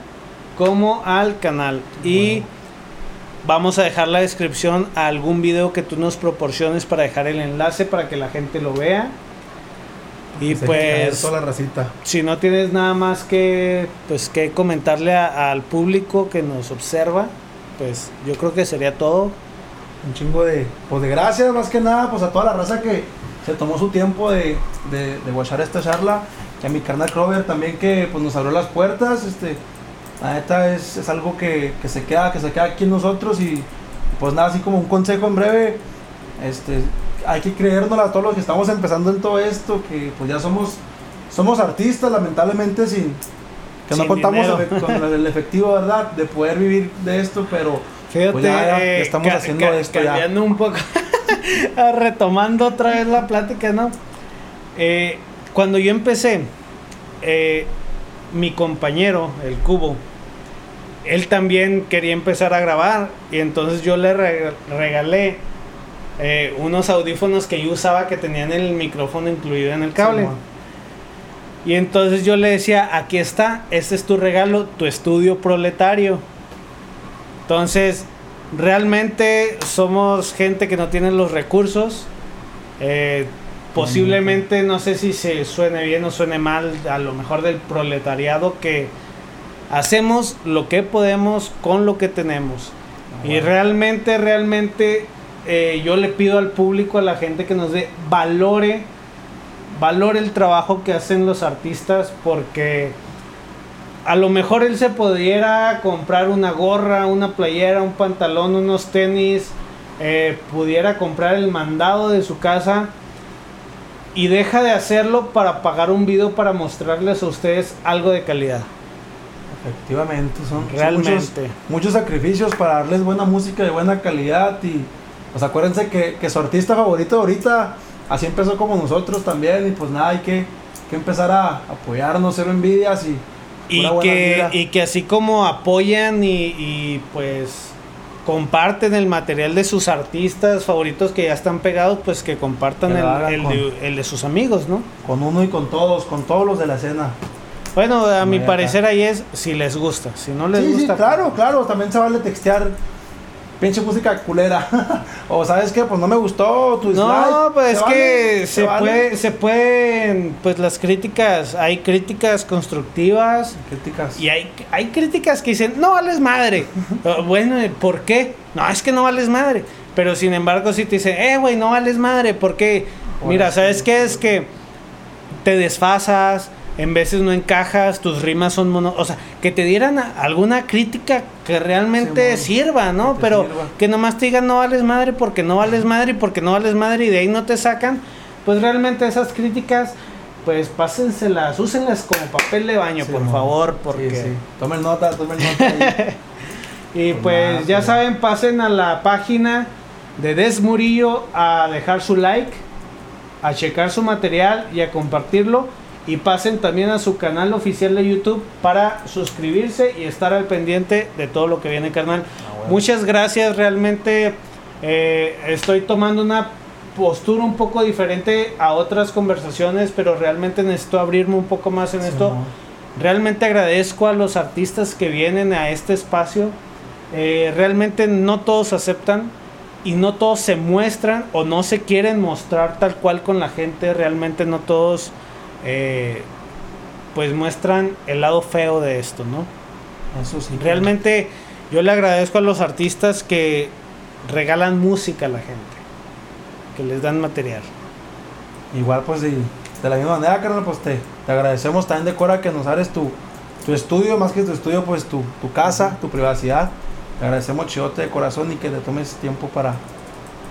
Speaker 1: como al canal. Y
Speaker 2: Bueno.
Speaker 1: vamos a dejar la descripción a algún video que tú nos proporciones para dejar el enlace para que la gente lo vea. Y
Speaker 2: Se cae
Speaker 1: pues
Speaker 2: Toda la racita.
Speaker 1: si no tienes nada más que pues que comentarle a- al público que nos observa, pues yo creo que sería todo.
Speaker 2: Un chingo de, pues de gracias más que nada, pues a toda la raza que se tomó su tiempo de, de, de watchar esta charla. Y a mi carnal Crover también que pues nos abrió las puertas. Este, la neta es, es algo que, que se queda, que se queda aquí en nosotros. Y pues nada, así como un consejo en breve. Este, hay que creernos a todos los que estamos empezando en todo esto, que pues ya somos, somos artistas, lamentablemente sin que no
Speaker 1: Sin
Speaker 2: contamos
Speaker 1: dinero.
Speaker 2: efe- con el efectivo, ¿verdad? De poder vivir de esto, pero
Speaker 1: Fíjate,
Speaker 2: Pues ya, ya,
Speaker 1: eh,
Speaker 2: estamos haciendo esto ya.
Speaker 1: cambiando un poco. Retomando otra vez la plática, ¿no? Eh, cuando yo empecé, eh, mi compañero, el Cubo, él también quería empezar a grabar y entonces yo le re- regalé eh, unos audífonos que yo usaba que tenían el micrófono incluido en el cable. Y entonces yo le decía, aquí está, este es tu regalo, tu estudio proletario. Entonces, realmente somos gente que no tiene los recursos. Eh, posiblemente, no sé si se suene bien o suene mal, a lo mejor del proletariado que hacemos lo que podemos con lo que tenemos.
Speaker 2: Ah,
Speaker 1: Y realmente, realmente, eh, yo le pido al público, a la gente que nos dé, valore, valore el trabajo que hacen los artistas, porque a lo mejor él se pudiera comprar una gorra, una playera, un pantalón, unos tenis, eh, pudiera comprar el mandado de su casa y deja de hacerlo para pagar un video para mostrarles a ustedes algo de calidad.
Speaker 2: Efectivamente, son, son
Speaker 1: Realmente.
Speaker 2: muchos, muchos sacrificios para darles buena música de buena calidad y pues acuérdense que, que su artista favorito ahorita así empezó como nosotros también y pues nada, hay que, que empezar a apoyarnos, cero envidias y
Speaker 1: Y que, y que así como apoyan y, y, pues comparten el material de sus artistas favoritos que ya están pegados, pues que compartan
Speaker 2: Que
Speaker 1: el, el
Speaker 2: con-
Speaker 1: de, el de sus amigos, ¿no?
Speaker 2: con uno y con todos, con todos los de la escena.
Speaker 1: Bueno, a mi parecer ahí es si les gusta, si no les
Speaker 2: Sí, sí,
Speaker 1: gusta.
Speaker 2: claro, claro, también se vale textear pinche música culera. o sabes qué, pues no me gustó tu
Speaker 1: No,
Speaker 2: dislike,
Speaker 1: pues es
Speaker 2: vale,
Speaker 1: que se,
Speaker 2: vale.
Speaker 1: puede, se pueden, pues las críticas, hay críticas constructivas
Speaker 2: Críticas.
Speaker 1: y hay, hay críticas que dicen, no vales madre. Bueno, ¿por qué? No, es que no vales madre. Pero sin embargo, si te dicen, eh, güey, no vales madre, ¿por qué? Mira, ¿sabes qué? Es que te desfasas, en veces no encajas, tus rimas son mono... O sea, que te dieran alguna crítica que realmente sirva, ¿no?
Speaker 2: que
Speaker 1: Pero
Speaker 2: sirva.
Speaker 1: que nomás te digan no vales madre porque no vales madre y porque no vales madre y de ahí no te sacan, pues realmente esas críticas, pues pásenselas, úsenlas como papel de baño, por favor, porque...
Speaker 2: sí. Tomen nota, tomen nota.
Speaker 1: Y
Speaker 2: Pues
Speaker 1: pues
Speaker 2: nada,
Speaker 1: ya saben, pasen a la página de Des Murillo a dejar su like, a checar su material y a compartirlo. Y pasen también a su canal oficial de YouTube para suscribirse y estar al pendiente de todo lo que viene, carnal.
Speaker 2: Ah, bueno.
Speaker 1: Muchas gracias, realmente eh, estoy tomando una postura un poco diferente a otras conversaciones, pero realmente necesito abrirme un poco más en esto. Realmente agradezco a los artistas que vienen a este espacio. Eh, realmente no todos aceptan y no todos se muestran o no se quieren mostrar tal cual con la gente. Realmente no todos eh, pues muestran el lado feo de esto, ¿no?
Speaker 2: Eso sí.
Speaker 1: Realmente yo le agradezco a los artistas que regalan música a la gente, que les dan material.
Speaker 2: Igual, pues, de la misma manera, carnal, pues te, te agradecemos también de Cora que nos abres tu, tu estudio, más que tu estudio, pues tu, tu casa, tu privacidad. Te agradecemos, chidote de corazón, y que te tomes tiempo para,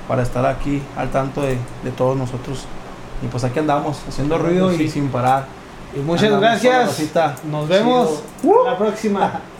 Speaker 2: para estar aquí al tanto de, de todos nosotros. Y pues aquí andamos, haciendo ruido
Speaker 1: sí.
Speaker 2: y sin parar.
Speaker 1: Y muchas
Speaker 2: Andamos
Speaker 1: gracias. Nos vemos
Speaker 2: Chido.
Speaker 1: la próxima.